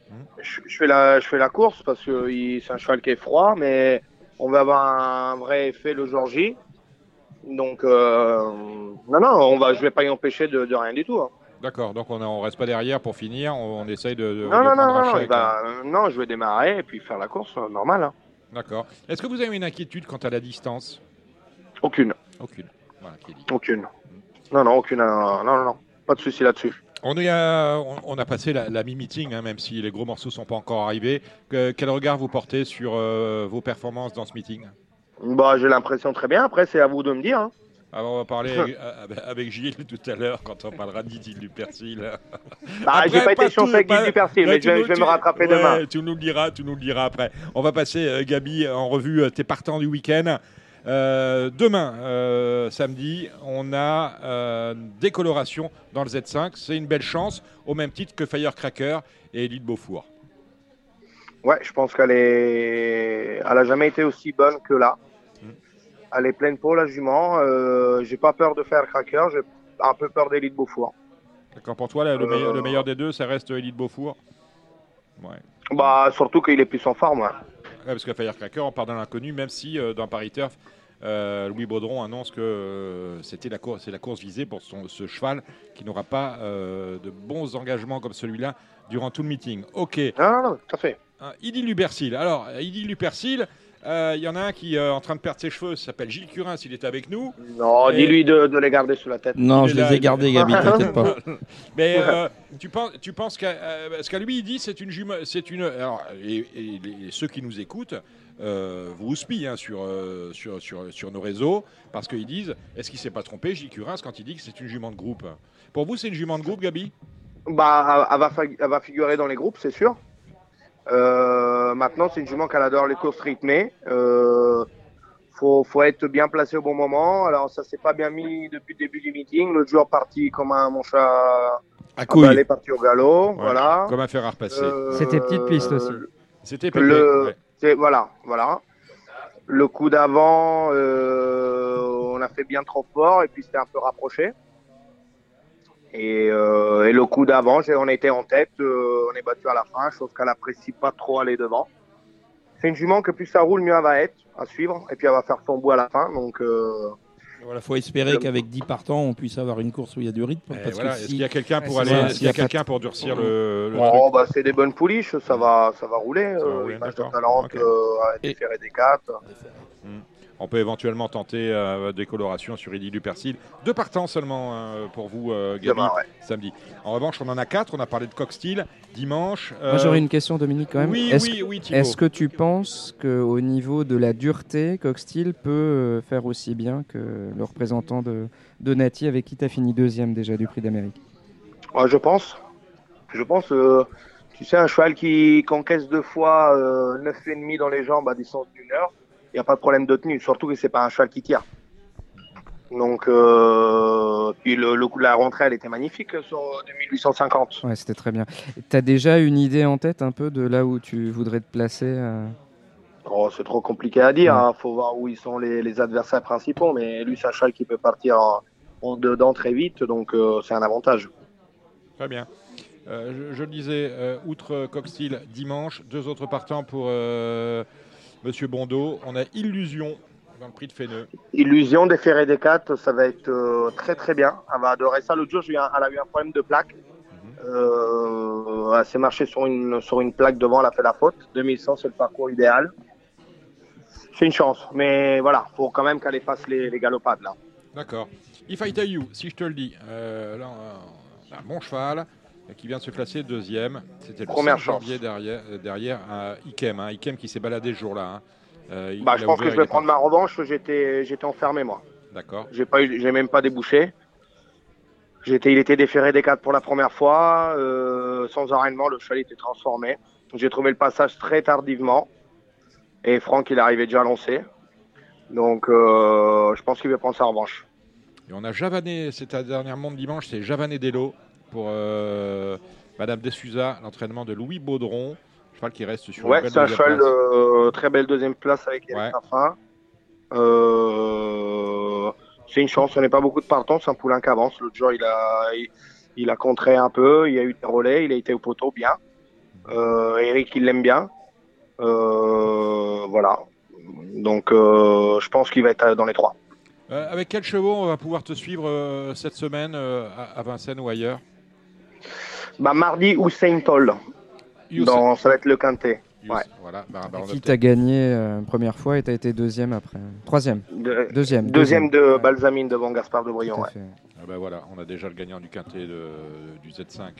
Mmh. Je, je fais la, je fais la course parce que c'est un cheval qui est froid, mais on va avoir un vrai effet le jour J. Donc, euh, non, non, on va, je vais pas y empêcher de, de rien du tout. hein. D'accord, donc on ne reste pas derrière pour finir. On, on essaye de. de- Non, de non, non, non, chèque, euh, non, je vais démarrer et puis faire la course, euh, normal. hein. D'accord. Est-ce que vous avez une inquiétude quant à la distance? Aucune, Aucune. Voilà, qui est dit. aucune. Non, non, aucune, non, non, non, pas de souci là-dessus. On, est à- on, on a passé la, la mi-meeting, hein, même si les gros morceaux sont pas encore arrivés. Que- quel regard vous portez sur euh, vos performances dans ce meeting? Bah, j'ai l'impression très bien. Après, c'est à vous de me dire. hein. Alors, on va parler avec, avec- Gilles tout à l'heure quand on parlera d'Idylle du Persil. Bah, j'ai pas été chauffé avec Guy du Persil, Là, mais je vais, nous- je vais tu- me rattraper ouais, demain. Tu nous le diras, tu nous le diras après. On va passer, euh, Gabi, en revue euh, tes partants du week-end. Euh, demain, euh, samedi, on a euh, décoloration dans le Z5. C'est une belle chance, au même titre que Firecracker et Elite Beaufour. Ouais, je pense qu'elle est, elle a jamais été aussi bonne que là. Mm. Elle est pleine pour la jument. Euh, j'ai pas peur de faire cracker. J'ai un peu peur d'élite Beaufour. D'accord, pour toi, là, le, meilleur, le meilleur des deux, ça reste Elite Beaufour? Ouais. Bah, surtout qu'il est plus en forme. ouais. Ouais, parce que Firecracker, on part d'un inconnu, même si euh, dans Paris Turf, euh, Louis Baudron annonce que euh, c'était la course, c'est la course visée pour son, ce cheval qui n'aura pas euh, de bons engagements comme celui-là durant tout le meeting. Ok. Non, non, non, tout à fait. Uh, Idi Lupercil. Alors, Idi Lupercil, il y en a un qui est en train de perdre ses cheveux, s'appelle Gilles Curin, s'il est avec nous. Non, Et- dis-lui de, de les garder sous la tête. Non, Il je là, les ai gardés, Gabi, t'inquiète pas. Mais euh, tu penses, tu penses qu'à euh, parce qu'à lui, il dit c'est une jume- c'est une. Alors, et, ceux qui nous écoutent euh, vous houspillent hein, sur, euh, sur, sur, sur nos réseaux parce qu'ils disent est-ce qu'il s'est pas trompé, Gilles Curin, quand il dit que c'est une jument de groupe? Pour vous, c'est une jument de groupe, Gabi? Bah, elle va, fa- elle va figurer dans les groupes, c'est sûr. Euh, maintenant, c'est une jument qu'elle adore les courses rythmées. Euh, faut, faut être bien placé au bon moment. Alors, ça s'est pas bien mis depuis le début du meeting. L'autre jour, parti comme un mon chat À couille. balai, parti au galop. Ouais, Voilà. Comme un fer à repasser. Euh, C'était petite piste aussi. C'était le- ouais. c'est- voilà, voilà. Le coup d'avant, euh, on a fait bien trop fort et puis c'était un peu rapproché. Et, euh, et le coup d'avant, on était en tête, euh, on est battu à la fin, chose qu'elle apprécie pas trop aller devant. C'est une jument que plus ça roule, mieux elle va être à suivre, et puis elle va faire son bout à la fin. Donc, euh, Voilà, faut espérer qu'avec 10 partants, on puisse avoir une course où il y a du rythme. Et Parce voilà, que Est-ce si- qu'il y a quelqu'un pour aller, y a S'il y a quelqu'un pour durcir le, le truc oh, bah, c'est des bonnes pouliches, ça va, ça va rouler. Ça va euh, rouler, Image de d'accord. Talente, Ok. euh, avec des Et- des 4. On peut éventuellement tenter euh, des colorations sur Idi du Persil. Deux partants seulement hein, pour vous, euh, Gabi, Demain, ouais. samedi. En revanche, on en a quatre. On a parlé de Coxsteel dimanche. Moi, euh, j'aurais une question, Dominique, quand même. Oui, Est-ce oui, que- oui. Est-ce que tu penses qu'au niveau de la dureté, Coxsteel peut euh, faire aussi bien que le représentant de, de Nati, avec qui tu as fini deuxième déjà du Prix d'Amérique? Ouais, je pense. Je pense, euh, tu sais, un cheval qui encaisse deux fois euh, 9,5 dans les jambes à distance d'une heure, n'y a pas de problème de tenue, surtout que c'est pas un cheval qui tire. Donc, euh, puis le, le coup de la rentrée, elle était magnifique sur 2850. Ouais, c'était très bien. Tu as déjà une idée en tête un peu de là où tu voudrais te placer euh? Oh, c'est trop compliqué à dire, Ouais. hein. faut voir où ils sont les, les adversaires principaux, mais lui, c'est un cheval qui peut partir en, en dedans très vite, donc euh, c'est un avantage. Très bien. Euh, je, je le disais, euh, outre Coxsteel, dimanche, deux autres partants pour euh, Monsieur Bondo. On a Illusion dans le prix de Féneux. Illusion des ferrés des 4, ça va être euh, très très bien. Elle va adorer ça. L'autre jour, elle a eu un problème de plaque. Euh, elle s'est marchée sur une, sur une plaque devant, elle a fait la faute. 2100, c'est le parcours idéal. C'est une chance, mais voilà, faut quand même qu'elle efface les, les galopades là. D'accord. If I tell you, si je te le dis, euh, là, un bon cheval qui vient de se classer deuxième. C'était le Première 5 janvier derrière, euh, derrière Ikem, hein, Ikem qui s'est baladé ce jour-là. hein. Euh, Bah, je pense que je vais prendre ma revanche. J'étais, j'étais enfermé moi. D'accord. J'ai pas eu, j'ai même pas débouché. J'étais, il était déféré des 4 pour la première fois. euh, sans arrêtement, le cheval était transformé. J'ai trouvé le passage très tardivement. Et Franck, il arrivait déjà à lancer. Donc, euh, je pense qu'il va prendre sa revanche. Et on a Javané, c'est la dernière monte dimanche, c'est Javané Dello pour euh, Madame Dessusa, l'entraînement de Louis Baudron. Cheval qui reste sur une Ouais, belle c'est un cheval très belle deuxième place avec Eric Ouais. Euh, c'est une chance. On n'est pas beaucoup de partants. C'est un poulain qui avance. L'autre jour, il a, il, il a contré un peu. Il y a eu des relais. Il a été au poteau bien. Euh, Eric, il l'aime bien. Euh, voilà. Donc, je pense qu'il va être dans les trois. Avec quels chevaux on va pouvoir te suivre cette semaine à, à Vincennes ou ailleurs? Bah, mardi, Hussein Toll. Youssef. Dans, ça va être le quintet. Ouais. Voilà, bah, bah, Qui t'a gagné euh, première fois et t'as été deuxième après Troisième. De- Deuxième. Deuxième de Ouais, Balsamine devant Gaspard de Brion. ouais. Ah bah voilà, on a déjà le gagnant du quintet de- du Z5.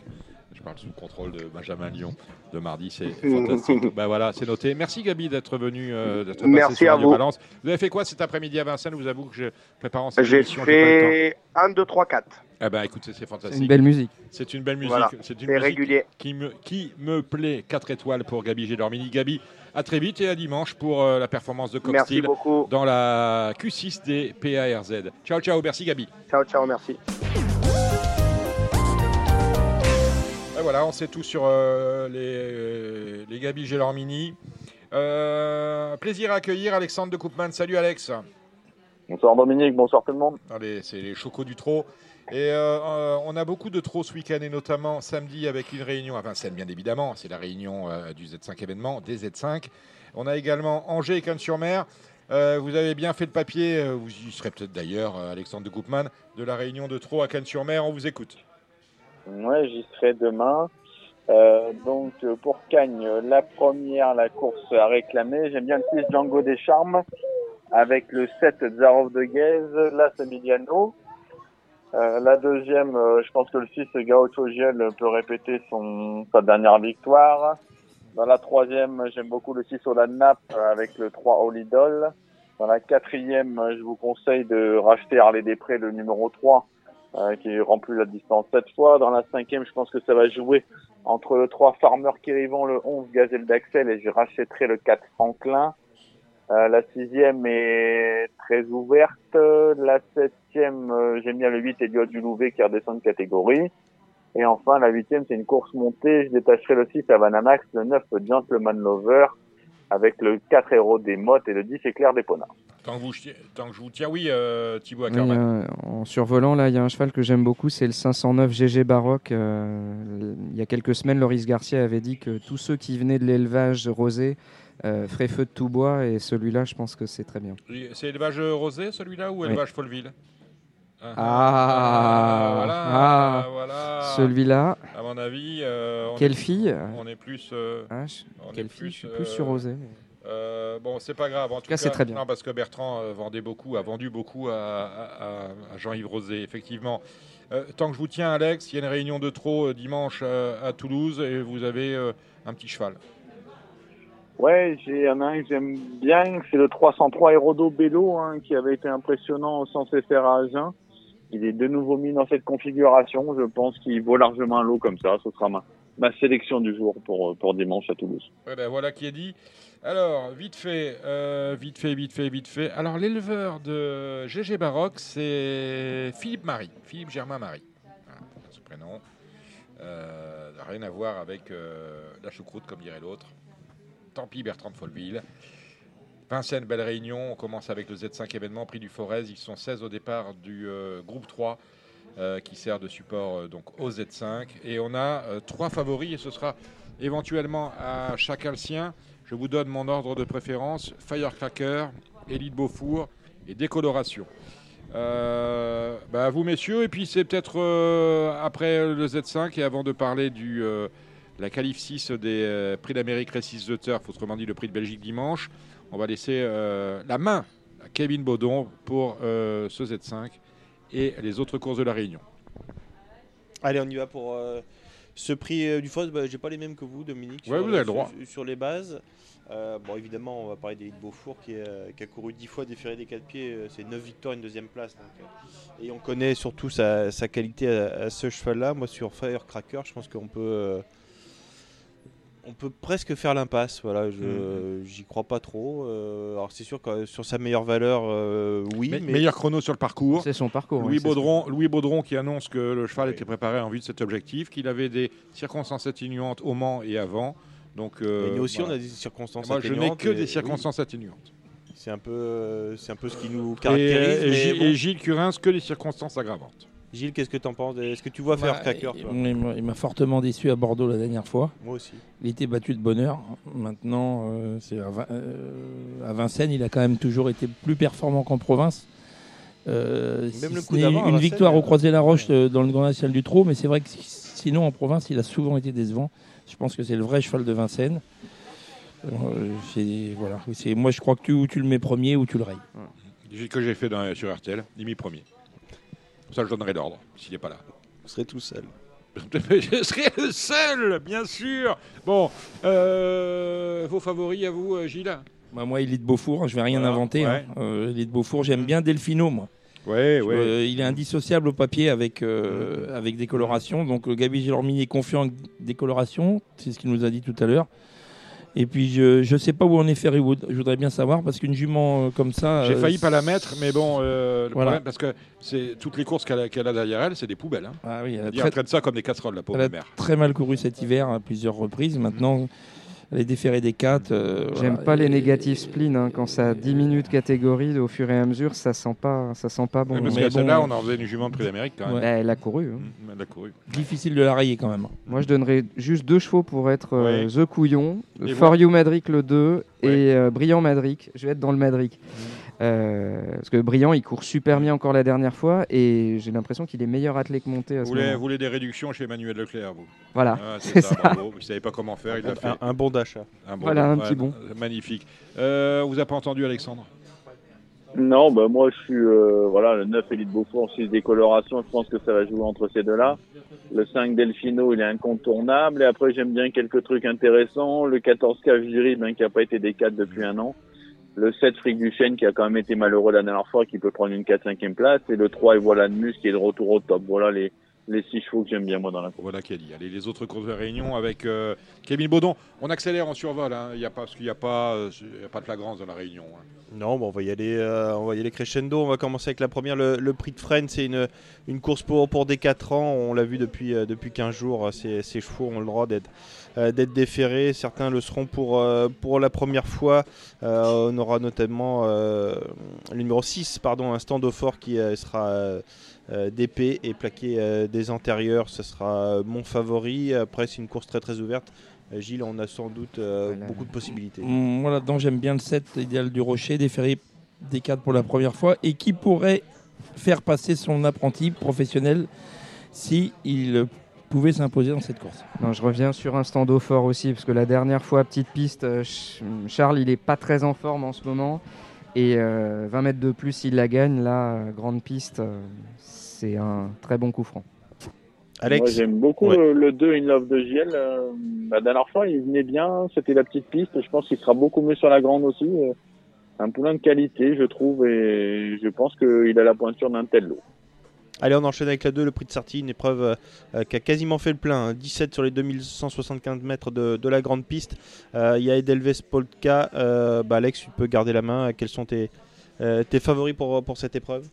Je parle sous le contrôle de Benjamin Lyon de mardi, c'est fantastique. bah voilà, c'est noté. Merci Gabi d'être venu, euh, d'être passé Merci sur à Radio vous. Balance. Vous avez fait quoi cet après-midi à Vincennes? Je vous avoue que je préparant cette J'ai émission, fait 1, 2, 3, 4. Ah bah écoutez, c'est C'est fantastique. une belle musique. C'est une belle musique. Voilà. C'est une C'est musique régulier. qui me, qui me plaît. 4 étoiles pour Gabi Gélormini. Gabi, à très vite et à dimanche pour euh, la performance de beaucoup. dans la Q6 des PARZ. Ciao, ciao. Merci Gabi. Ciao, ciao, merci. Voilà, on sait tout sur euh, les, euh, les Gabi Gélormini. Euh, plaisir à accueillir Alexandre de Koopman. Salut Alex. Bonsoir Dominique, bonsoir tout le monde. Allez, c'est les chocos du trot. Et euh, on a beaucoup de trot ce week-end et notamment samedi avec une réunion à Vincennes, bien évidemment. C'est la réunion euh, du Z5 événement, des Z5. On a également Angers et Cannes-sur-Mer. Euh, vous avez bien fait le papier, vous y serez peut-être d'ailleurs, Alexandre de Koopman, de la réunion de trot à Cannes-sur-Mer. On vous écoute. Ouais, j'y serai demain. Euh, donc euh, pour Cagnes, la première, la course à réclamer. J'aime bien le 6 Django des Charmes avec le 7 Zarov de Guez, l'As Emiliano. Euh, la deuxième, euh, je pense que le 6 Gaucho Giel peut répéter son, sa dernière victoire. Dans la troisième, j'aime beaucoup le 6 Olanap avec le 3 Olidol. Dans la quatrième, je vous conseille de racheter Harley Després, le numéro 3, euh, qui remplit la distance cette fois. Dans la cinquième, je pense que ça va jouer entre le 3 Farmer Kirivan, le 11 Gazelle d'Axel et je rachèterai le 4 Franklin. Euh, la sixième est très ouverte. La septième, euh, j'aime bien le 8 Elliot du Louvet qui redescend de catégorie. Et enfin, la huitième, c'est une course montée. Je détacherai le 6 Havana Max, le 9 Gentleman Lover, avec le 4 Héros des Mottes et le 10 Éclair des Ponards. Tant que, vous, tant que je vous tiens, oui, euh, Thibaut Oui, euh, en survolant, là, il y a un cheval que j'aime beaucoup, c'est le 509 GG Baroque. Euh, il y a quelques semaines, Loris Garcia avait dit que tous ceux qui venaient de l'élevage rosé feraient feu de tout bois, et celui-là, je pense que c'est très bien. C'est élevage rosé celui-là ou Oui. élevage Folleville? Ah, voilà, ah, voilà. celui-là. À mon avis. on Quelle est- fille? On est plus. Ah, je- on est quelle fille? Je suis plus sur Rosé. Euh, bon, c'est pas grave. En, tout cas, c'est très bien. Non, parce que Bertrand euh, vendait beaucoup, a vendu beaucoup à, à- à- à Jean-Yves Rosé, effectivement. Euh, tant que je vous tiens, Alex, il y a une réunion de trop euh, dimanche euh, à Toulouse et vous avez euh, un petit cheval. Ouais, j'ai un un que j'aime bien, c'est le 303 Hérodo Bello, hein, qui avait été impressionnant sans faire à Agen. Il est de nouveau mis dans cette configuration. Je pense qu'il vaut largement un lot comme ça. Ce sera ma, ma sélection du jour pour, pour dimanche à Toulouse. Ouais, ben, voilà qui est dit. Alors, vite fait, euh, vite fait, vite fait, vite fait. Alors, l'éleveur de GG Baroque, c'est Philippe Marie, Philippe Germain Marie. Ce prénom. Euh, rien à voir avec euh, la choucroute, comme dirait l'autre. Tant pis, Bertrand de Folleville. Vincennes, belle réunion. On commence avec le Z5 événement, prix du Forez. Ils sont 16 au départ du euh, groupe 3 euh, qui sert de support euh, donc au Z5. Et on a euh, trois favoris et ce sera éventuellement à chacun le sien. Je vous donne mon ordre de préférence Firecracker, Élite Beaufour et Décoloration. Euh, bah, vous messieurs, et puis c'est peut-être euh, après le Z5 et avant de parler euh, la qualif 6 des euh, prix d'Amérique Races de Turf, autrement dit le prix de Belgique dimanche, on va laisser euh, la main à Kevin Baudon pour euh, ce Z5 et les autres courses de la Réunion. Allez, on y va pour euh, ce prix euh, du FOS. Bah, J'ai pas les mêmes que vous, Dominique. Ouais, vous avez le droit. Sur, sur les bases. Euh, bon, évidemment, on va parler d'Élite Beaufour qui, qui a couru 10 fois déféré des 4 pieds. C'est 9 victoires, une deuxième place. donc, et on connaît surtout sa, sa qualité à, à ce cheval-là. Moi, sur Firecracker, je pense qu'on peut. On peut presque faire l'impasse, voilà. Je Mhm. j'y crois pas trop. Euh, alors c'est sûr que sur sa meilleure valeur, euh, oui, Me- mais Meilleur chrono sur le parcours. C'est son parcours. Louis oui, c'est Baudron, Louis Baudron qui annonce que le cheval était préparé en vue de cet objectif, qu'il avait des circonstances atténuantes au Mans et avant. Donc, euh, Mais nous aussi, voilà. on a des circonstances Moi, je n'ai atténuantes que et- des oui. circonstances atténuantes. C'est un peu, euh, c'est un peu ce qui nous caractérise. et mais Gilles, bon. et Gilles Curins, que des circonstances aggravantes. Gilles, qu'est-ce que tu en penses Est-ce que tu vois faire Bah, cracker il- m'a- fortement déçu à Bordeaux la dernière fois. Moi aussi. Il était battu de bonheur. Maintenant, euh, c'est à, euh, à Vincennes, il a quand même toujours été plus performant qu'en province. Euh, si le ce coup une Vincennes, victoire au Croisé-la-Roche euh, dans le Grand National du Trot, mais c'est vrai que si- sinon en province, il a souvent été décevant. Je pense que c'est le vrai cheval de Vincennes. Euh, voilà. Moi, je crois que tu, ou tu le mets premier ou tu le rayes. Gilles que j'ai fait dans- sur RTL, il mis premier. Ça, je donnerai l'ordre, s'il n'est pas là. Vous serez tout seul. je serai le seul, bien sûr. Bon, euh, vos favoris à vous, euh, Gilles? Bah, moi, il est de Beaufour, hein, je vais rien Voilà, inventer. ouais. hein. Euh, il est de Beaufour, j'aime bien Delfino, moi. Ouais, ouais. euh, il est indissociable au papier avec, euh, avec des colorations. Donc Gabi Gélormini est confiant avec des colorations, c'est ce qu'il nous a dit tout à l'heure. Et puis je ne sais pas où en est Ferrywood, je voudrais bien savoir parce qu'une jument euh, comme ça. J'ai euh, failli pas la mettre, mais bon, euh, le Voilà. problème, parce que c'est toutes les courses qu'elle a, qu'elle a derrière elle, c'est des poubelles. Hein. Ah oui, elle a Elle très- traite ça comme des casseroles, la pauvre Elle a mère. très mal couru cet hiver à plusieurs reprises. Maintenant, est déférée des 4. J'aime pas les négatifs spleen hein, quand ça diminue de catégorie au fur et à mesure, ça sent pas, ça sent pas bon. Ouais, parce mais que bon, celle-là, on en faisait une jument de prix d'Amérique quand même. Bah, elle a couru. hein. Mmh, Elle a couru. Difficile de la rayer quand même. Moi, je donnerais juste deux chevaux pour être euh, The Couillon, Et For You Madric le 2 et euh, Brillant Madric. Je vais être dans le Madric. Euh, parce que Brillant, il court super bien encore la dernière fois et j'ai l'impression qu'il est meilleur athlète que monté à Vous ce voulez, vous voulez des réductions chez Emmanuel Leclerc, vous Voilà, Ah, c'est ça, ça. bravo. Vous ne savez pas comment faire, il l'a fait. Un, un bon d'achat. Un Voilà, un petit bon. Magnifique. Euh, vous n'avez pas entendu, Alexandre? Non, bah moi je suis euh, voilà le 9 Elite Beaufort, 6 décolorations, je pense que ça va jouer entre ces deux-là. Le 5 Delfino, il est incontournable et après j'aime bien quelques trucs intéressants. Le 14 Caviri, ben, qui a pas été des 4 depuis un an. Le 7 Fric du Chêne qui a quand même été malheureux la dernière fois, qui peut prendre une 4-5e place. Et le 3 et voilà de Mus qui est de retour au top. Voilà les, les 6 chevaux que j'aime bien moi dans la course. Voilà qui a dit. Allez, les autres courses de réunion avec euh, Kevin Baudon. On accélère en survol, hein. il y a pas, parce qu'il n'y a, pas, euh, il y a pas de flagrance dans la réunion. hein. Non, bon, on va y aller, euh, on va y aller crescendo. On va commencer avec la première, le, le prix de Fresnes. C'est une, une course pour, pour des 4 ans. On l'a vu depuis, euh, depuis 15 jours. Ces, ces chevaux ont le droit d'être d'être déférés. Certains le seront pour, euh, pour la première fois. Euh, on aura notamment euh, le numéro 6, pardon, un stand au fort qui euh, sera euh, euh, d'épée et plaqué euh, des antérieurs. Ce sera mon favori. Après, c'est une course très très ouverte. Euh, Gilles, on a sans doute euh, beaucoup de possibilités. Mm, Moi là-dedans, j'aime bien le 7 idéal du Rocher, déféré des 4 pour la première fois et qui pourrait faire passer son apprenti professionnel si il pouvait s'imposer dans cette course. Non, je reviens sur un stand fort aussi, parce que la dernière fois, petite piste, euh, Ch- Charles, il est pas très en forme en ce moment. Et euh, 20 mètres de plus, il la gagne. Là, euh, grande piste, euh, c'est un très bon coup franc. Moi, j'aime beaucoup Ouais. le, le 2 In Love de Giel. Euh, la dernière fois, il venait bien. C'était la petite piste. Je pense qu'il sera beaucoup mieux sur la grande aussi. Euh, un poulain de qualité, je trouve, et je pense qu'il a la pointure d'un tel lot. Allez, on enchaîne avec la 2, le prix de Sarti, une épreuve euh, euh, qui a quasiment fait le plein. hein. 17 sur les 2175 mètres de, de la grande piste. Euh, Il y a Edelves Polka. Euh, bah, Alex, tu peux garder la main. Quels sont tes, euh, tes favoris pour, pour cette épreuve?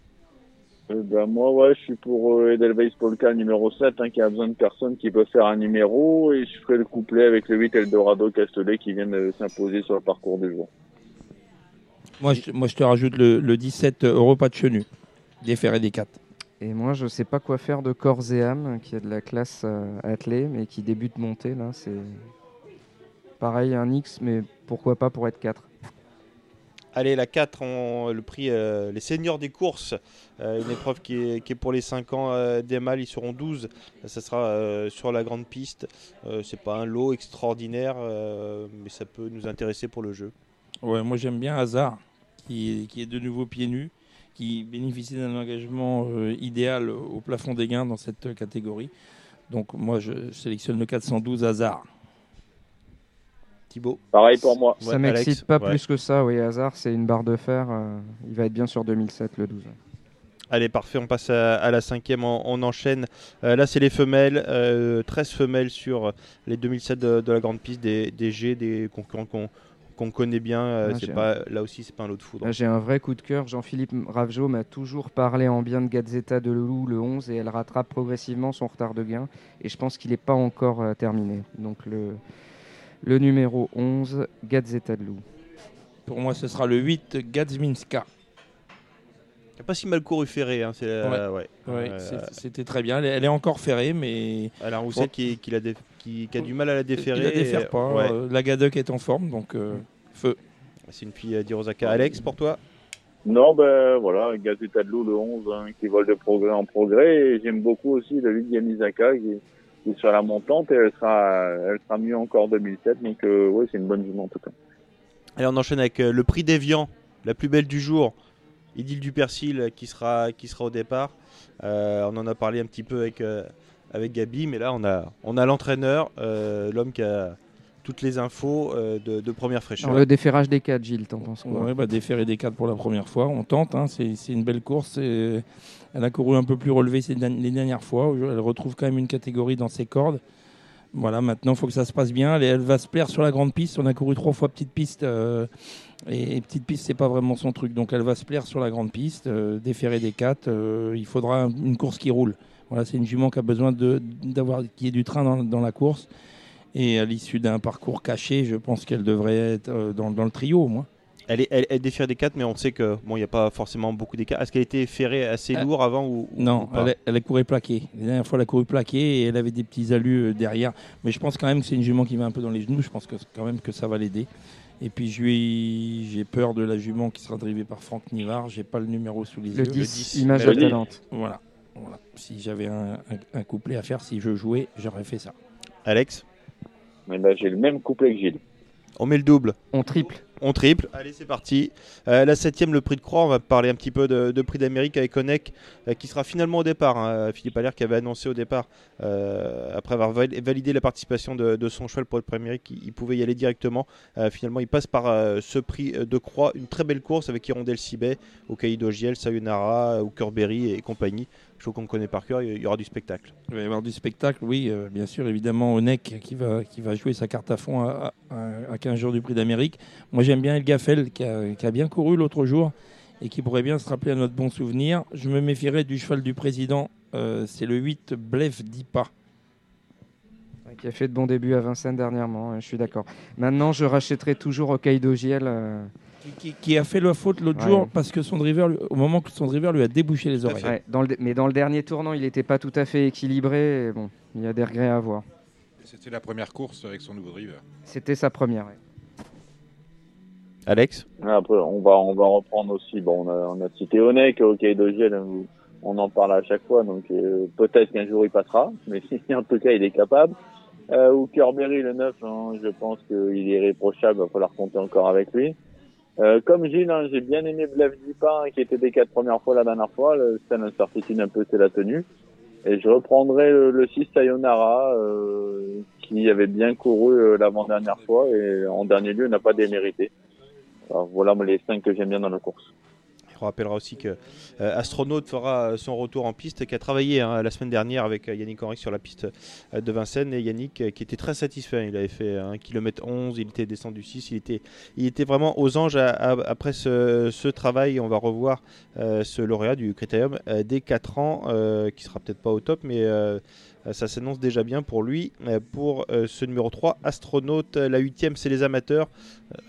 Ben, moi, ouais, je suis pour euh, Edelweiss Polka numéro 7, hein, qui a besoin de personnes qui peuvent faire un numéro, et je ferai le couplet avec le 8 Eldorado Castellet qui vient de s'imposer sur le parcours du jour. Moi, je, moi, je te rajoute le, le 17 Europa de Chenu, déféré des 4. Et moi, je sais pas quoi faire de corps et âme, qui est de la classe euh, attelée, mais qui débute montée. Là, c'est pareil, un X, mais pourquoi pas pour être 4 Allez, la 4, on- le prix, euh, les seniors des courses, euh, une épreuve qui est, qui est pour les 5 ans euh, des mâles, ils seront 12, ça sera euh, sur la grande piste, euh, c'est pas un lot extraordinaire, euh, mais ça peut nous intéresser pour le jeu. Ouais, moi j'aime bien Hazard, qui est, qui est de nouveau pieds nus, qui bénéficie d'un engagement euh, idéal au plafond des gains dans cette catégorie. Donc moi je sélectionne le 412 Hazard. Thibaut Pareil pour moi. Ça m'excite pas plus que ça, oui. Hasard, c'est une barre de fer. euh, il va être bien sur 2007, le 12. Allez, parfait, on passe à, à la cinquième, on, on enchaîne. Euh, là, c'est les femelles, euh, 13 femelles sur les 2007 de, de la grande piste, des, des G, des concurrents qu'on qu'on connaît bien. euh, Ah, c'est j'ai pas, là aussi, c'est pas un lot de foudre. J'ai un vrai coup de cœur. Jean-Philippe Ravjo m'a toujours parlé en bien de Gazzetta de Loulou le 11 et elle rattrape progressivement son retard de gain. Et je pense qu'il n'est pas encore euh, terminé. Donc le, le numéro 11, Gazzetta de Lou. Pour moi, ce sera le 8 Gadzminska. Pas si mal couru ferré. Hein, c'est la- Ouais. ouais. Ouais, Euh, c'est- C'était très bien. Elle est, elle est encore ferrée, mais. Alain Rousset Bon. qui, qui, la dé- qui- qui a du mal à la déférer. Il la défère et- pas. ouais. Euh, La Gadec est en forme, donc euh, feu. C'est une fille euh, d'Hirosaka. Alex, pour toi? Non, ben voilà, Gazeta de Loup, le 11, hein, qui vole de progrès en progrès. Et j'aime beaucoup aussi le 8 Yamizaka, qui, qui est sur la montante, et elle sera, elle sera mieux encore en 2007. Donc, euh, ouais, c'est une bonne jument en tout cas. Allez, on enchaîne avec euh, le prix d'Evian, la plus belle du jour. Idylle du Persil euh, qui sera, qui sera au départ. Euh, on en a parlé un petit peu avec, euh, avec Gabi, mais là on a, on a l'entraîneur, euh, l'homme qui a toutes les infos euh, de, de première fraîcheur. Alors, le déferrage des 4, Gilles, t'en penses quoi Ouais, bah, déférer des cadres pour la première fois, on tente. hein, c'est c'est une belle course. et Elle a couru un peu plus relevé ces les dernières fois. Elle retrouve quand même une catégorie dans ses cordes. Voilà, maintenant, il faut que ça se passe bien. Elle, elle va se plaire sur la grande piste. On a couru trois fois petite piste. euh, et, et petite piste, c'est pas vraiment son truc. Donc, elle va se plaire sur la grande piste. euh, déférer des quatre. euh, il faudra un- une course qui roule. Voilà, c'est une jument qui a besoin d'avoir qu'il y ait du train dans, dans la course. Et à l'issue d'un parcours caché, je pense qu'elle devrait être euh, dans, dans le trio, au moins. Elle, est, elle, elle défère des 4, mais on sait que bon, il n'y a pas forcément beaucoup d'écart. Est-ce qu'elle était ferrée assez lourd avant ou, ou Non, pas elle, a- elle a couru plaqué. La dernière fois, elle a couru plaqué et elle avait des petits alus euh, derrière. Mais je pense quand même que c'est une jument qui va un peu dans les genoux. Je pense que quand même que ça va l'aider. Et puis je lui- j'ai peur de la jument qui sera drivée par Franck Nivard. J'ai pas le numéro sous les Le yeux. 10, image Le 10. talente. Voilà. voilà. Si j'avais un, un- un couplet à faire, si je jouais, j'aurais fait ça. Alex, Mais ben, j'ai le même couplet que Gilles. on met le double. On triple. On triple. Allez, c'est parti. Euh, la septième, le prix de croix. On va parler un petit peu de, prix d'Amérique avec Onek, euh, qui sera finalement au départ. hein. Philippe Allaire qui avait annoncé au départ, euh, après avoir val- validé la participation de, son cheval pour le prix d'Amérique, pouvait y aller directement. Euh, finalement, il passe par euh, ce prix de croix. Une très belle course avec Hirondelle Sibet, Hokkaido Giel, Sayonara, Hookerberry et compagnie. Je trouve qu'on connaît par cœur. Il y aura du spectacle. Il va y avoir du spectacle, oui, euh, bien sûr, évidemment, Onek qui va, qui va jouer sa carte à fond à, à- à 15 jours du prix d'Amérique. Moi, j'aime bien El Gaffel qui a, qui a bien couru l'autre jour et qui pourrait bien se rappeler à notre bon souvenir. Je me méfierais du cheval du président, euh, c'est le 8 Blef Dipa. Qui a fait de bons débuts à Vincennes dernièrement, euh, je suis d'accord. Maintenant, je rachèterai toujours Hokkaido Giel. euh, Qui, qui a fait la faute l'autre Ouais. jour parce que son driver, lui- au moment que son driver lui a débouché les oreilles. ouais, dans le, mais dans le dernier tournant, il n'était pas tout à fait équilibré. et bon, il y a des regrets à avoir. C'était la première course avec son nouveau driver. C'était sa première. ouais. Alex? Après, on va, on va reprendre aussi. Bon, on a, on a cité Onek, OK, Dogiel, on- en parle à chaque fois, donc euh, peut-être qu'un jour il passera, mais en tout cas, il est capable. Euh, ou Kerberry, le 9, hein, je pense qu'il est irréprochable, il va falloir compter encore avec lui. Euh, comme Gilles, hein, j'ai bien aimé hein, qui était des quatre premières fois la dernière fois. Le seul incertitude un peu, c'est la tenue. Et je reprendrai le, le 6 Sayonara, euh, qui avait bien couru euh, l'avant-dernière fois et en dernier lieu n'a pas démérité. Voilà les cinq que j'aime bien dans la course. On rappellera aussi que euh, Astronaute fera son retour en piste, qui a travaillé hein, la semaine dernière avec euh, Yannick Henry sur la piste euh, de Vincennes. Et Yannick euh, qui était très satisfait. Il avait fait 1 km 11, il était descendu 6. Il était, il était vraiment aux anges après ce, travail. On va revoir euh, ce lauréat du Critérium euh, dès 4 ans, euh, qui sera peut-être pas au top, mais euh, euh, ça s'annonce déjà bien pour lui. Euh, Pour euh, ce numéro 3, Astronaute, la huitième, c'est les amateurs.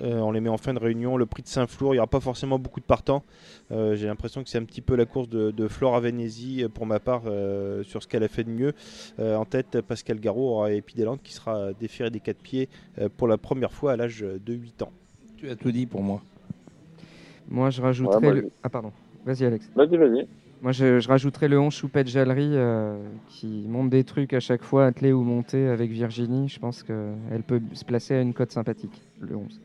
Euh, on les met en fin de réunion. Le prix de Saint-Flour, il n'y aura pas forcément beaucoup de partants. Euh, J'ai l'impression que c'est un petit peu la course de, de Flora Venezi euh, pour ma part euh, sur ce qu'elle a fait de mieux. Euh, en tête, Pascal Garot aura Epidélante qui sera déféré des quatre pieds euh, pour la première fois à l'âge de 8 ans. Tu as tout dit pour moi. Moi, je rajouterais. Ouais, moi, le... Ah, pardon. Vas-y, Alex. Vas-y, vas-y. Moi, je, je rajouterais le 11 Choupette Jallery euh, qui monte des trucs à chaque fois, attelé ou monté avec Virginie. Je pense qu'elle peut se placer à une cote sympathique, le 11.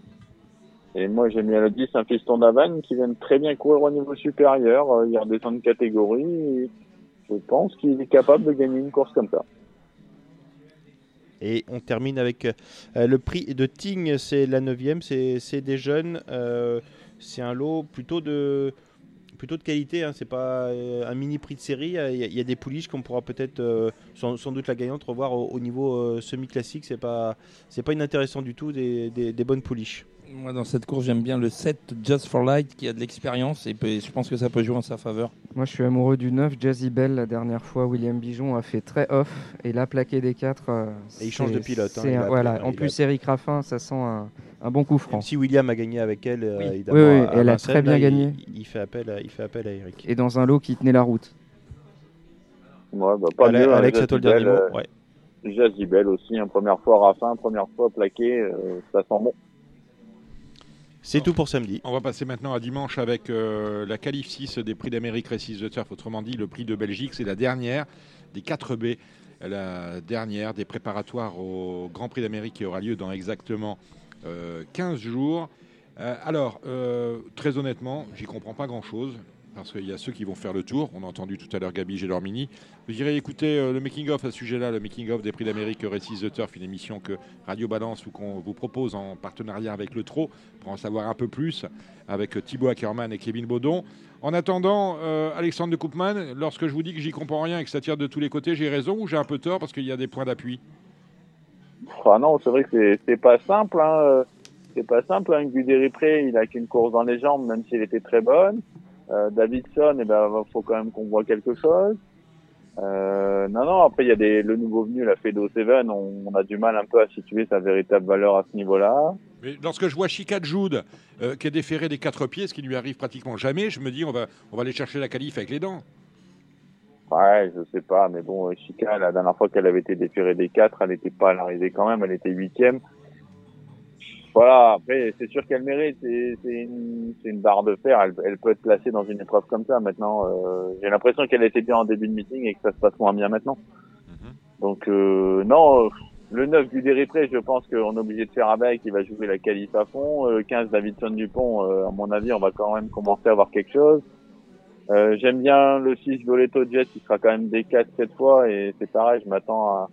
Et moi, j'ai mis à le 10 un piston d'Avan qui vient de très bien courir au niveau supérieur. Euh, il redescend de catégorie. et je pense qu'il est capable de gagner une course comme ça. Et on termine avec euh, le prix de Ting, c'est la 9 c'est c'est des jeunes. euh, c'est un lot plutôt de, plutôt de qualité, hein, c'est pas euh, un mini prix de série. Il y a, des pouliches qu'on pourra peut-être, euh, sans, doute la gagnante, revoir au, au niveau euh, semi-classique. C'est pas, c'est pas inintéressant du tout, des, des- des bonnes pouliches. Moi, dans cette course, j'aime bien le 7 Just for Light qui a de l'expérience et peut- je pense que ça peut jouer en sa faveur. Moi, je suis amoureux du 9 Jazzy Bell. La dernière fois, William Bijon a fait très off. Et là, plaqué des 4. Et il change de pilote, hein, c'est un- voilà. il En a- plus, Eric Raffin, ça sent un, Un bon coup franc. Même si William a gagné avec elle, euh, Oui. évidemment, Oui, oui, à elle a très bien là, gagné. Il, fait appel à, il fait appel à Eric. Et dans un lot qui tenait la route. Ouais, bah, pas mieux. hein, Alex, à toi le dernier Jazibel, mot. euh, Ouais. Jazibel aussi, hein, première fois Raffin, première fois plaqué, euh, ça sent bon. C'est tout pour samedi. On va passer maintenant à dimanche avec euh, la qualif 6 des prix d'Amérique Récise de Turf. Autrement dit, le prix de Belgique, c'est la dernière des 4 B, la dernière des préparatoires au Grand Prix d'Amérique qui aura lieu dans exactement euh, 15 jours. Euh, alors, euh, très honnêtement, j'y comprends pas grand-chose. Parce qu'il y a ceux qui vont faire le tour. On a entendu tout à l'heure Gabi Gélormini. Vous irez écouter euh, le making-of à ce sujet-là, le making-of des prix d'Amérique Récise de Turf, une émission que Radio Balance ou qu'on vous propose en partenariat avec le TRO pour en savoir un peu plus avec Thibaut Ackerman et Kevin Baudon. En attendant, euh, Alexandre de Koopman, lorsque je vous dis que j'y comprends rien et que ça tire de tous les côtés, j'ai raison ou j'ai un peu tort parce qu'il y a des points d'appui? Enfin, non, c'est vrai que c'est- pas simple. Hein. C'est pas simple. Hein. Guderipré, il a qu'une course dans les jambes, même si elle était très bonne. Euh, Davidson, eh ben, faut quand même qu'on voit quelque chose. Euh, non, non. Après, il y a des, le nouveau venu, la Fedo Seven. On, on a du mal un peu à situer sa véritable valeur à ce niveau-là. Mais lorsque je vois Chica Jude, euh, qui est déféré des quatre pieds, ce qui lui arrive pratiquement jamais, je me dis on va, on va aller chercher la qualif avec les dents. Ouais, je sais pas, mais bon, Chica, la dernière fois qu'elle avait été déférée des quatre, elle n'était pas à l'arrivée quand même, elle était huitième. Voilà, après, c'est sûr qu'elle mérite, c'est une, une barre de fer, elle, elle peut être placée dans une épreuve comme ça. Maintenant, euh, j'ai l'impression qu'elle était bien en début de meeting et que ça se passe moins bien maintenant. Donc, euh, non, le 9 du Déripré, je pense qu'on est obligé de faire avec, il va jouer la qualif à fond. Euh, 15 Davidson Dupont, euh, à mon avis, on va quand même commencer à avoir quelque chose. Euh, J'aime bien le 6 Violetto Jet qui sera quand même des 4 cette fois et c'est pareil, je m'attends à,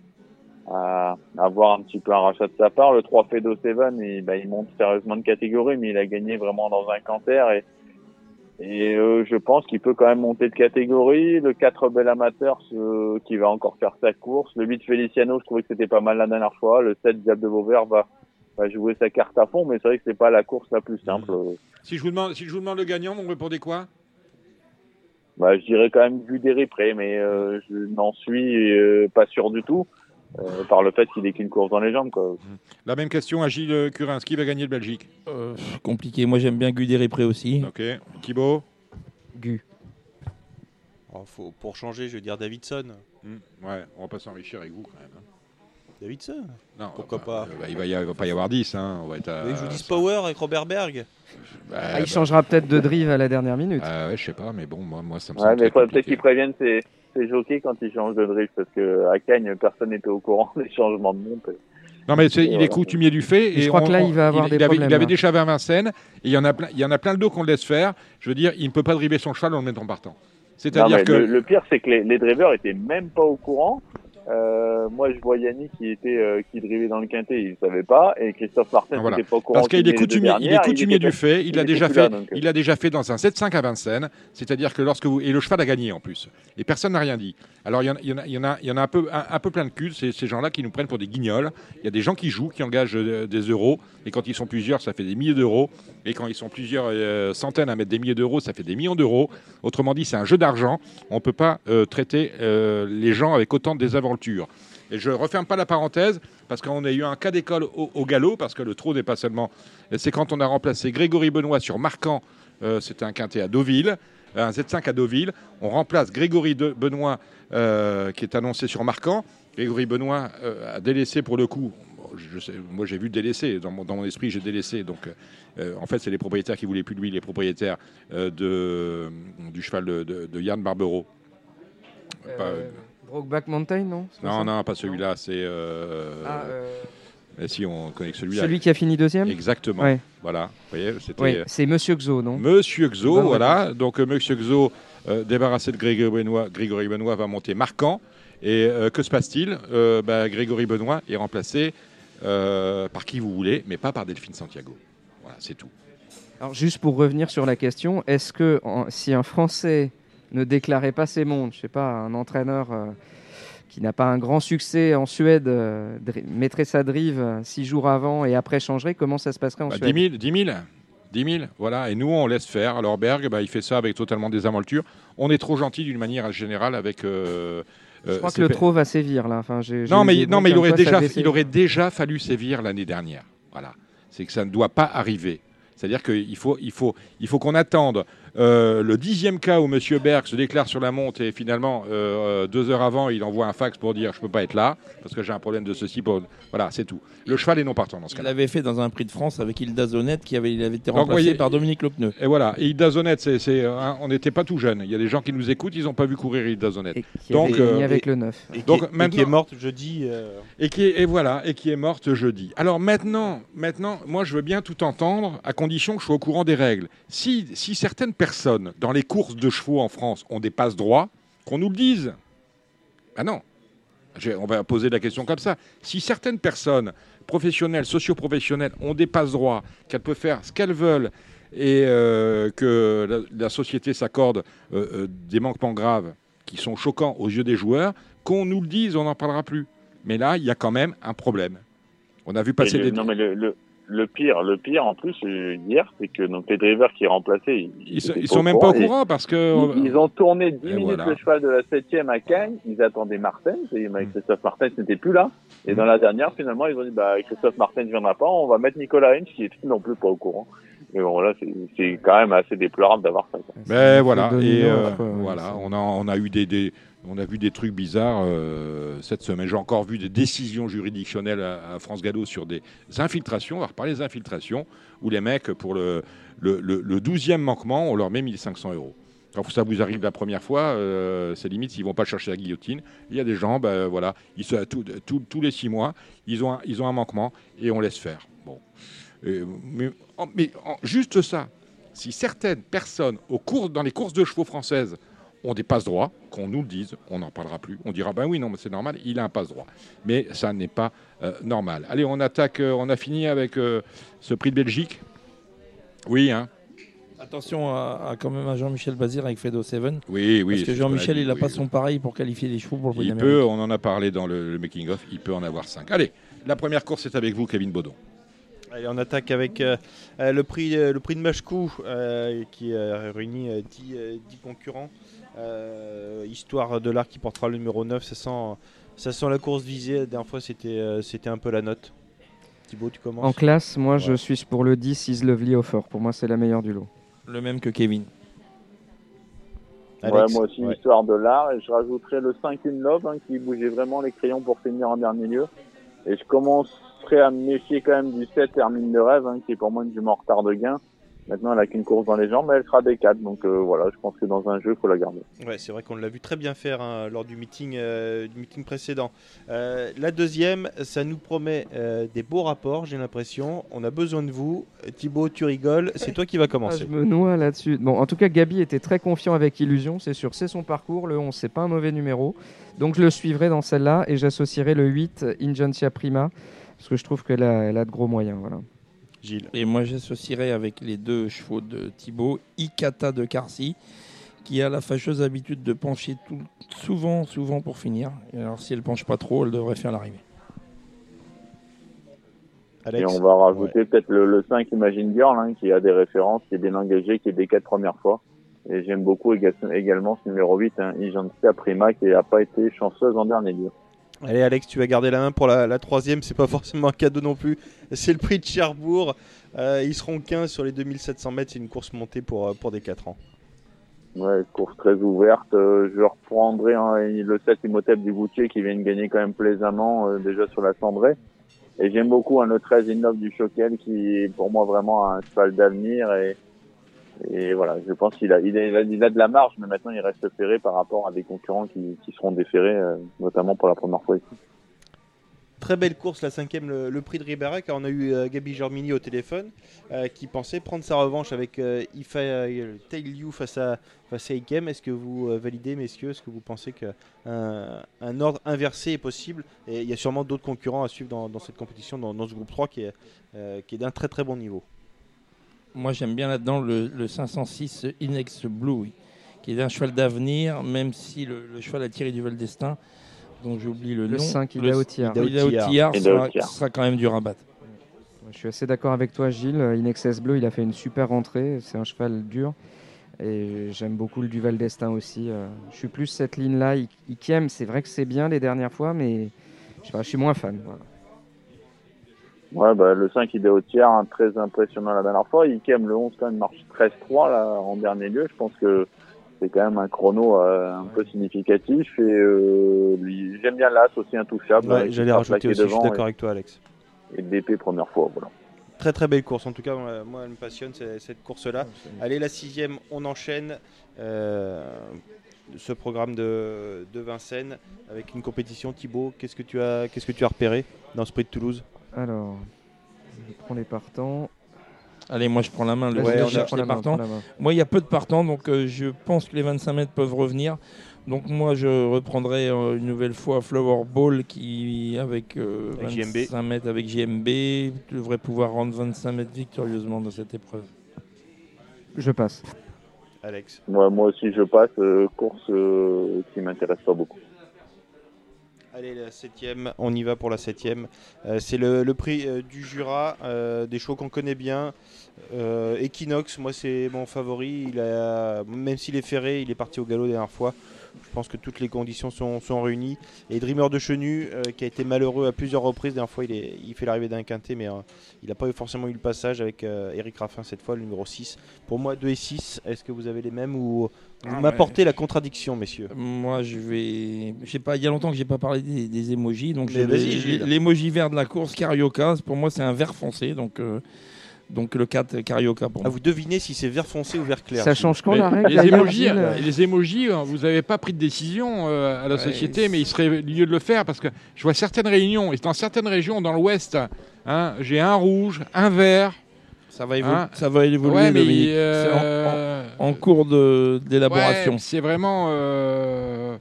à, à voir un petit peu un rachat de sa part. Le 3 Fedo Seven, il, bah, il monte sérieusement de catégorie mais il a gagné vraiment dans un canter et, et euh, je pense qu'il peut quand même monter de catégorie. Le 4 Bel Amateur ce- qui va encore faire sa course. Le 8 Feliciano, je trouvais que c'était pas mal la dernière fois. Le 7 Diable de Vauvert va, va jouer sa carte à fond mais c'est vrai que c'est pas la course la plus simple. Si je vous demande, si je vous demande le gagnant, vous me répondez quoi? Bah, je dirais quand même vu des replays, mais euh, je n'en suis euh, pas sûr du tout euh, par le fait qu'il ait qu'une course dans les jambes. Quoi. La même question à Gilles Curins. Qui va gagner le Belgique? Euh, Compliqué. Moi, j'aime bien Guderipré aussi. Ok. Thibaut? Gu. Oh, faut, pour changer, je vais dire Davidson. Hmm, Ouais, on va pas s'enrichir avec vous quand même. hein. Davidson? Non, Pourquoi bah, pas? euh, bah, il, va y, va pas y avoir 10. Hein. On va être à, que je vous dise Power avec Robert Berg Bah, Ah, il bah, changera peut-être de drive à la dernière minute. euh, ouais, je sais pas, mais bon, moi, moi ça me Ouais, semble mais très il faudrait peut-être qu'ils préviennent ses, ses jockeys quand ils changent de drift, parce que à Cagnes, personne n'était au courant des changements de monte. Non, mais c'est- Et il est coutumier du fait. Et je crois que là, il va avoir il, des il avait, problèmes, il avait là. déjà à Vincennes, et il y en a plein, il y en a plein le dos qu'on le laisse faire. Je veux dire, il ne peut pas driver son cheval en le mettant partant. C'est-à-dire que. le, le pire, c'est que les, les drivers étaient même pas au courant. Euh, moi, je vois Yannick qui était euh, qui drivait dans le quintet, il savait pas, et Christophe Martin Voilà. n'était pas au courant. Parce qu'il est coutumier, il est coutumier du fait. Il il l'a déjà fait. là, euh. Il l'a déjà fait dans un 7-5 à Vincennes. C'est-à-dire que lorsque vous et le cheval a gagné en plus. Et personne n'a rien dit. Alors il y en a, y en y en un peu, un, un peu plein de cul. C'est ces gens-là qui nous prennent pour des guignols. Il y a des gens qui jouent, qui engagent des euros. Et quand ils sont plusieurs, ça fait des milliers d'euros. Et quand ils sont plusieurs euh, centaines à mettre des milliers d'euros, ça fait des millions d'euros. Autrement dit, c'est un jeu d'argent. On ne peut pas traiter les gens avec autant de Et je referme pas la parenthèse parce qu'on a eu un cas d'école au, galop parce que le trou n'est pas seulement. C'est quand on a remplacé Grégory Benoît sur Marquant. euh, C'était un quintet à Deauville, un Z5 à Deauville. On remplace Grégory Benoît euh, qui est annoncé sur Marquant. Grégory Benoît euh, a délaissé pour le coup. Moi, j'ai vu délaisser. Dans mon, dans mon esprit, j'ai délaissé. Donc, en fait, c'est les propriétaires qui voulaient plus de lui, les propriétaires de, du cheval de, de- Yann Barbero. Brokeback Mountain, non non, non, pas celui-là. C'est. euh, Ah, euh, mais si, on connaît que celui-là. Celui qui a fini deuxième Exactement. Ouais. Voilà. Vous voyez, c'était. Oui, c'est Monsieur Xo, non Monsieur Xo, voilà. Donc euh, Monsieur Xo, euh, débarrassé de Grégory Benoît, Grégory Benoît va monter marquant. Et euh, que se passe-t-il bah, Grégory Benoît est remplacé par qui vous voulez, mais pas par Delphine Santiago. Voilà, c'est tout. Alors, juste pour revenir sur la question, est-ce que en- si un Français ne déclarait pas ses mondes, je sais pas, un entraîneur euh, qui n'a pas un grand succès en Suède euh, mettrait sa drive euh, six jours avant et après changerait, comment ça se passerait en Bah, Suède 10 000, 10 000, 10 000, voilà. Et nous, on laisse faire. Alors Berg, bah, il fait ça avec totalement des amaltures. On est trop gentil d'une manière générale avec. euh, Je crois que ces le trop va sévir là. Enfin, Non, mais, non, mais il aurait, quoi déjà, il aurait déjà fallu sévir l'année dernière. Voilà. c'est que ça ne doit pas arriver. C'est-à-dire qu'il faut, il faut, il faut qu'on attende euh, le dixième cas où M. Berg se déclare sur la monte et finalement, euh, euh, deux heures avant, il envoie un fax pour dire je ne peux pas être là parce que j'ai un problème de ceci. Pour... Voilà, c'est tout. Le cheval est non partant dans ce Il cas-là. l'avait fait dans un prix de France avec Hilda Zonette qui avait, il avait été Donc, remplacé voyez, par Dominique Lopneu. Et voilà, et Hilda Zonette, c'est, c'est, hein, on n'était pas tout jeune. Il y a des gens qui nous écoutent, ils n'ont pas vu courir Hilda Zonette. qui avait gagné avec le neuf. Et qui Donc est- et maintenant, qui est morte jeudi. euh, et qui est, et voilà, et qui est morte jeudi. Alors maintenant, maintenant, moi je veux bien tout entendre, à condition que je sois au courant des règles. Si, si certaines personnes dans les courses de chevaux en France ont des passes droits, qu'on nous le dise. Ah non. On va poser la question comme ça. Si certaines personnes professionnelles, socio-professionnelles, ont des passes droits, qu'elles peuvent faire ce qu'elles veulent et euh, que la, la société s'accorde euh, euh, des manquements graves qui sont choquants aux yeux des joueurs, qu'on nous le dise, on n'en parlera plus. Mais là, il y a quand même un problème. On a vu passer le- des... Non, mais le, le, le pire, le pire en plus euh, hier, c'est que donc les drivers qui remplaçaient, ils, Ils, sont- étaient ils sont même pas au et courant parce que... Ils, ils ont tourné 10 Et minutes voilà. le cheval de la 7 à Cagnes, ils attendaient Martin, et Mm. Christophe Martin n'était plus là. Et dans la dernière, finalement, ils ont dit bah Christophe Martin ne viendra pas, on va mettre Nicolas Hinch qui est non plus pas au courant. Et bon là, c'est- c'est quand même assez déplorable d'avoir ça. Mais voilà, et euh, voilà, on a, on a eu des, des- on a vu des trucs bizarres euh, cette semaine. J'ai encore vu des décisions juridictionnelles à, France Gallo sur des infiltrations. On va reparler des infiltrations où les mecs, pour le, le, le- le 12e manquement, on leur met 1500 euros. Quand ça vous arrive la première fois, euh, c'est limite s'ils vont pas chercher la guillotine. Il y a des gens, ben, voilà, tous les six mois, ils ont, un, manquement et on laisse faire. Euh, mais, en- juste ça, si certaines personnes au cours, dans les courses de chevaux françaises ont des passe droits, qu'on nous le dise, on n'en parlera plus. On dira ben oui, non, mais c'est normal, il a un passe droit. Mais ça n'est pas euh, normal. Allez, on attaque, euh, on a fini avec euh, ce prix de Belgique. Oui, hein. Attention à, à quand même à Jean-Michel Bazir avec Fedo Seven. Oui, oui. Parce que Jean-Michel, il n'a oui, pas oui. son pareil pour qualifier les chevaux pour le prix Il peut, on en a parlé dans le, le making-of, il peut en avoir 5. Allez, la première course est avec vous, Kevin Baudon. Allez, on attaque avec euh, le, prix, euh, le prix de Machkou euh, qui euh, réunit euh, 10, euh, 10 concurrents. Euh, histoire de l'art qui portera le numéro 9. Ça sent, ça sent la course visée. La dernière fois, c'était euh, c'était un peu la note. Thibaut, tu commences En classe, moi, je suis pour le 10 Is Lovely Offer. Pour moi, c'est la meilleure du lot. Le même que Kevin. Ouais, Alex moi aussi, Ouais. histoire de l'art. Et je rajouterais le 5 in Love, hein, qui bougeait vraiment les crayons pour finir en dernier lieu. Et je commencerai à me méfier quand même du 7 Hermine de Rêve, hein, qui est pour moi une jument en retard de gain. Maintenant, elle a qu'une course dans les jambes, mais elle sera des 4. Donc euh, voilà, je pense que dans un jeu, il faut la garder. Ouais, c'est vrai qu'on l'a vu très bien faire hein, lors du meeting, euh, du meeting précédent. Euh, la deuxième, ça nous promet euh, des beaux rapports, j'ai l'impression. On a besoin de vous. Thibaut, tu rigoles. C'est toi qui vas Ah, commencer. je me noie là-dessus. Bon, en tout cas, Gabi était très confiant avec Illusion, c'est sûr. C'est son parcours. Le 11, c'est pas un mauvais numéro. Donc, je le suivrai dans celle-là et j'associerai le 8, Ingentia Prima, parce que je trouve qu'elle a, elle a de gros moyens. Voilà. Gilles. Et moi, j'associerais avec les deux chevaux de Thibaut, Ikata de Carcy, qui a la fâcheuse habitude de pencher tout, souvent, souvent pour finir. Et alors, si elle penche pas trop, elle devrait faire l'arrivée. Alex. Et on va rajouter peut-être le, le 5 Imagine Girl, hein, qui a des références, qui est bien engagé, qui est des 4 premières fois. Et j'aime beaucoup éga- également ce numéro 8, hein, Prima, qui n'a pas été chanceuse en dernier lieu. Allez Alex, tu vas garder la main pour la, la troisième, c'est pas forcément un cadeau non plus. C'est le prix de Cherbourg. Euh, ils seront 15 sur les 2700 mètres, c'est une course montée pour, euh, pour des 4 ans. Ouais, course très ouverte. Euh, je reprendrai hein, le 7 Imhotep du Goutier qui vient de gagner quand même plaisamment euh, déjà sur la cendrée. Et j'aime beaucoup hein, le 13 Innov du Choquel qui est pour moi vraiment un cheval d'avenir et, et voilà, je pense qu'il a, il a, il a de la marge, mais maintenant il reste ferré par rapport à des concurrents qui, qui seront déférés, euh, notamment pour la première fois ici. Très belle course, la cinquième, le, le prix de Ribera, car on a eu euh, Gabi Germini au téléphone euh, qui pensait prendre sa revanche avec Ifa Tail You face à, face à Ikem. Est-ce que vous validez, messieurs Est-ce que vous pensez qu'un un ordre inversé est possible? Et il y a sûrement d'autres concurrents à suivre dans, dans cette compétition, dans, dans ce groupe 3 qui est, qui est d'un très très bon niveau. Moi, j'aime bien là-dedans le, le 506 Inex Blue, qui est un cheval d'avenir, même si le, le cheval a tiré du Val d'Estaing, dont j'oublie le, Le nom. 5, Le- Ida Otillard. Ida Otillard Ida sera, sera quand même dur à battre. Je suis assez d'accord avec toi, Gilles. Inexcess Bleu, il a fait une super rentrée. C'est un cheval dur. Et j'aime beaucoup le Duval d'Estaing aussi. Euh, Je suis plus cette ligne-là. Ikiem, c'est vrai que c'est bien les dernières fois, mais je, sais pas, je suis moins fan. voilà. Ouais, bah, le 5 il est au tiers, hein, très impressionnant la dernière fois. Ikem, le 11 quand même marche 13-3 là, en dernier lieu. Je pense que c'est quand même un chrono euh, un peu significatif et euh, j'aime bien l'As aussi intouchable. Ouais, J'allais rajouter aussi, je suis d'accord avec toi, Alex. Et DP première fois, voilà. Très très belle course, en tout cas, moi, elle me passionne cette course-là. Allez, la sixième, on enchaîne euh, ce programme de, de Vincennes avec une compétition. Thibaut, qu'est-ce que tu as, qu'est-ce que tu as repéré dans ce prix de Toulouse? Alors, je prends les partants. Allez, moi je prends la main. Le on cherche les partants. main. Moi, il y a peu de partants, donc euh, je pense que les 25 mètres peuvent revenir. Donc moi, je reprendrai euh, une nouvelle fois Flower Ball qui, avec, euh, Avec 25 JMB. mètres avec JMB, devrait pouvoir rendre 25 mètres victorieusement dans cette épreuve. Je passe. Alex. Ouais, moi aussi je passe, euh, course euh, qui m'intéresse pas beaucoup. Allez, la septième, on y va pour la septième. Euh, c'est le, prix euh, du Jura, euh, des chevaux qu'on connaît bien. Equinox, moi c'est mon favori. Même s'il est ferré, il est parti au galop la dernière fois. Je pense que toutes les conditions sont, réunies. Et Dreamer de Chenu, qui a été malheureux à plusieurs reprises. La dernière fois, il, fait l'arrivée d'un quintet, mais il n'a pas forcément eu le passage avec Eric Raffin cette fois, le numéro 6. Pour moi, 2 et 6, est-ce que vous avez les mêmes ou vous Ah, m'apportez la contradiction, messieurs Moi, je vais. Je sais pas, il y a longtemps que j'ai pas parlé des, des emojis. Donc, les- l'emoji vert de la course, Carioca, pour moi, c'est un vert foncé. Donc, euh, donc le 4, Carioca pour Ah, moi. vous devinez si c'est vert foncé ou vert clair Ça change quand la règle les émojis, euh, les émojis, euh, vous n'avez pas pris de décision euh, à la Ouais, société, mais il serait lieu de le faire parce que je vois certaines réunions et dans certaines régions dans l'Ouest, hein, j'ai un rouge, un vert. Ça va, évoluer. Hein ça va évoluer. Ouais, mais, euh, en, en- en cours d'élaboration. Ouais, c'est vraiment. euh,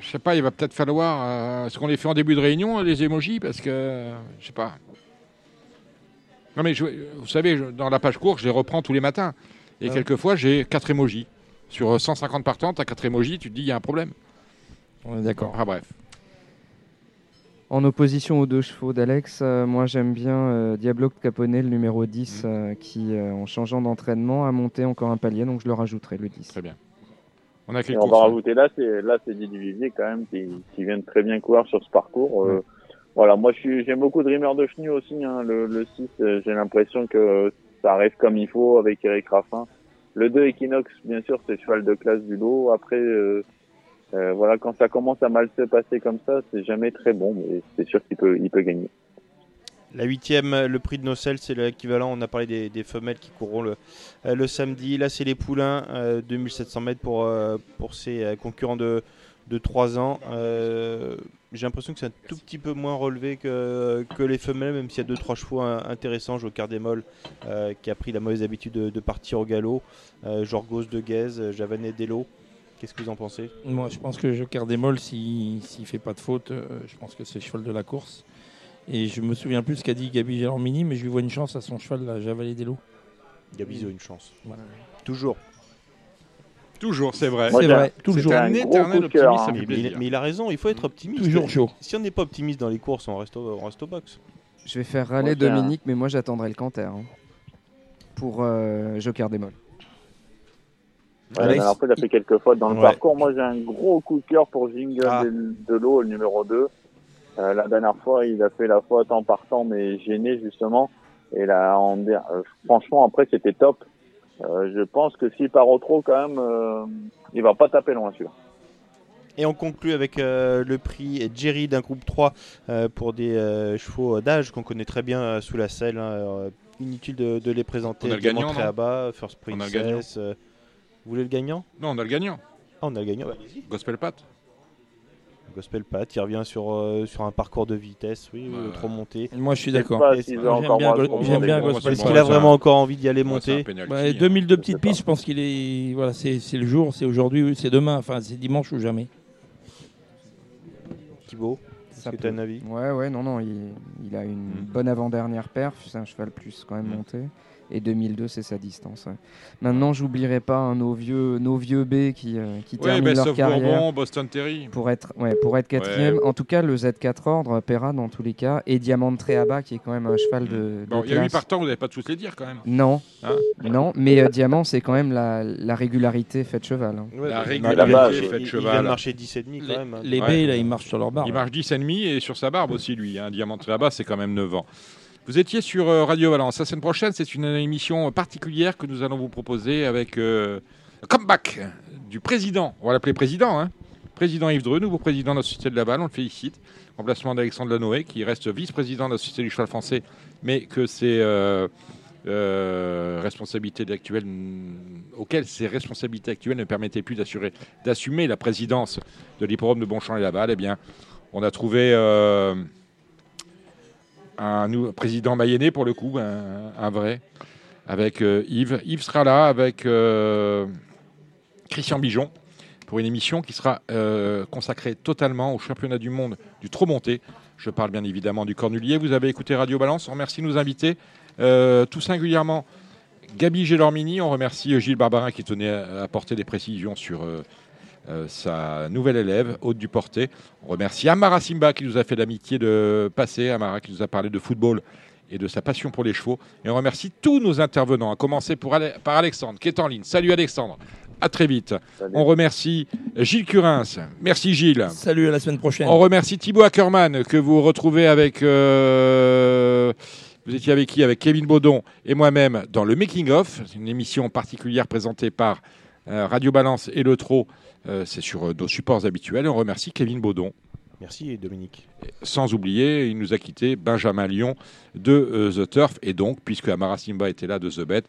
Je sais pas, il va peut-être falloir. euh, Est-ce qu'on les fait en début de réunion, les émojis Parce que. Je sais pas. Non, mais je- vous savez, je- dans la page courte, je les reprends tous les matins. Et Ah. quelquefois, j'ai 4 émojis. Sur 150 partants, tu as 4 émojis, tu te dis, il y a un problème. On est d'accord. Ah, bref. En opposition aux deux chevaux d'Alex, euh, moi j'aime bien euh, Diablo Capone, le numéro 10, euh, qui euh, en changeant d'entraînement a monté encore un palier, donc je le rajouterai le 10. Très bien. On a quelle on va rajouter là, c'est là c'est Didier Vivier quand même qui, qui vient de très bien courir sur ce parcours. Euh, Voilà, moi j'aime beaucoup Dreamer de Chenu aussi. Hein, le, le 6, euh, j'ai l'impression que ça arrive comme il faut avec Eric Raffin. Le 2 Equinox, bien sûr, c'est cheval de classe du lot. Après, euh, euh, voilà, quand ça commence à mal se passer comme ça, c'est jamais très bon, mais c'est sûr qu'il peut il gagner. La huitième, le prix de Nocel, c'est l'équivalent. On a parlé des, femelles qui courront le, euh, le samedi. Là, c'est les poulains, euh, 2700 mètres pour, euh, pour euh, concurrents de, de 3 ans. Euh, J'ai l'impression que c'est un tout petit peu moins relevé que, les femelles, même s'il y a 2-3 chevaux intéressants. Molles, euh, qui a pris la mauvaise habitude de, partir au galop. Euh, Jorgos de Guèze, euh, Javanet Dello. Qu'est-ce que vous en pensez? Moi, je pense que Joker Molles, s'il ne fait pas de faute, euh, je pense que c'est le cheval de la course. Et je me souviens plus ce qu'a dit Gabi Gélormini, mais je lui vois une chance à son cheval, la Javalet des Lots. Gabizo, une chance. Voilà. Toujours. Toujours, c'est vrai. C'est vrai, un- toujours. c'est un éternel optimiste, hein. Mais, il, mais il a raison, il faut être optimiste. Toujours chaud. Si on n'est pas optimiste dans les courses, on reste au, on reste au box. Je vais faire râler Moi, j'ai un- Dominique, mais moi j'attendrai le canter hein, pour euh, Joker des Ouais, la Alex, dernière fois, il a fait quelques fois dans le Ouais. parcours. Moi, j'ai un gros coup de cœur pour Jingle Ah. de, de l'eau, le numéro 2. Euh, la dernière fois, il a fait la faute en partant, mais gêné, justement. Et là, en, euh, franchement, après, c'était top. Euh, je pense que s'il part au trop, quand même, euh, il va pas taper loin, celui-là. Et on conclut avec euh, le prix Jerry d'un groupe 3 euh, pour des euh, chevaux d'âge qu'on connaît très bien euh, sous la selle. hein, inutile de, de les présenter. On a le gagnant, non First On a le gagnant. Euh, vous voulez le gagnant? Non, on a le gagnant. Ah, on a le gagnant. Bah, allez-y. Gospel Pat. Gospel Pat, il revient sur, euh, sur un parcours de vitesse, oui, Ouais. trop monté. Moi, je suis d'accord. pas J'aime encore bien, moins Go- se j'aime bien remonter. Gospel Est-ce Pat. qu'il a vraiment un- encore envie d'y aller Ouais, c'est un monter penalty, Bah, hein. 2000 de Je petites pistes, je pense qu'il est. Voilà, c'est c'est le jour, c'est aujourd'hui, c'est demain, enfin c'est dimanche ou jamais. Thibaut, est-ce Ça que peut. tu as un avis? Ouais, ouais, non, non, il, il a une Mm. bonne avant-dernière perf, c'est un cheval plus quand même Mm. monté. Et 2002, c'est sa distance. ouais. Maintenant, j'oublierai pas hein, nos, vieux, nos vieux B qui, euh, qui Ouais, terminent Best leur carrière. Bourbon, Boston Terry. Pour être, ouais, pour être quatrième. En tout cas, le Z4 ordre, Pera dans tous les cas. Et Diamant Tréaba, qui est quand même un cheval de, de Bon, il y a 8 classe. partants, vous n'allez pas tous les dire quand même. Non, Hein non, mais euh, Diamant, c'est quand même la, la régularité faite cheval. hein. La bah, régularité faite marcher- il- Il cheval. vient de marcher 10,5 Les, quand même. hein. les Ouais. B, là, ils marchent sur leur barre. Il marche 10,5 demi et sur sa barbe aussi, lui. Un diamant très bas, c'est quand même 9 ans. Vous étiez sur euh, Radio Valence. La semaine prochaine, c'est une émission particulière que nous allons vous proposer avec euh, comeback du président. On va l'appeler président, hein Président Yves Dreux, nouveau président de la Société de la Balle, on le félicite. Remplacement d'Alexandre Lanoé, qui reste vice-président de la Société du Cheval français, mais que c'est euh, euh, responsabilités actuelles, auxquelles ses responsabilités actuelles ne permettaient plus d'assumer la présidence de l'hippodrome de Bonchamp et Laval, eh bien, on a trouvé euh, un nou- président mayennais pour le coup, un, vrai, avec euh, Yves. Yves sera là avec euh, Christian Bijon pour une émission qui sera euh, consacrée totalement au championnat du monde du trop monté. Je parle bien évidemment du Cornulier. Vous avez écouté Radio Balance. On remercie nos invités, tout singulièrement Gabi Gélormini. On remercie Gilles Barbarin qui tenait à apporter des précisions sur euh, sa nouvelle élève, Haute du Porté. On remercie Amara Simba qui nous a fait l'amitié de passer, Amara qui nous a parlé de football et de sa passion pour les chevaux. Et on remercie tous nos intervenants, à commencer pour Ale- par Alexandre qui est en ligne. Salut Alexandre, à très vite. On remercie Gilles Curins. Merci Gilles. Salut, à la semaine prochaine. On remercie Thibaut Ackerman que vous retrouvez avec. euh, vous étiez avec qui? Avec Kevin Baudon et moi-même dans le Making of. C'est une émission particulière présentée par euh, Radio Balance et Le Trot. Euh, C'est sur euh, nos supports habituels. On remercie Kevin Baudon. Merci Dominique. Sans oublier, il nous a quitté Benjamin Lyon de euh, The Turf et donc, puisque Amara Simba était là de The Bet,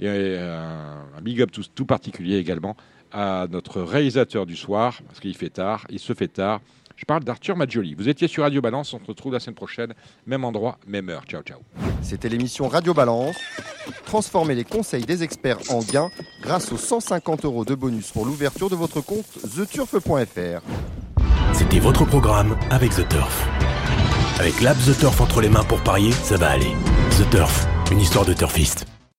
et euh, un big up tout, tout particulier également à notre réalisateur du soir, parce qu'il fait tard, il se fait tard. Je parle d'Arthur Maggioli. Vous étiez sur Radio Balance, on se retrouve la semaine prochaine, même endroit, même heure. Ciao, ciao. C'était l'émission Radio Balance. Transformez les conseils des experts en gains grâce aux 150 euros de bonus pour l'ouverture de votre compte theturf.fr. C'était votre programme avec The Turf. Avec l'app The Turf entre les mains pour parier, ça va aller. The Turf, une histoire de turfiste.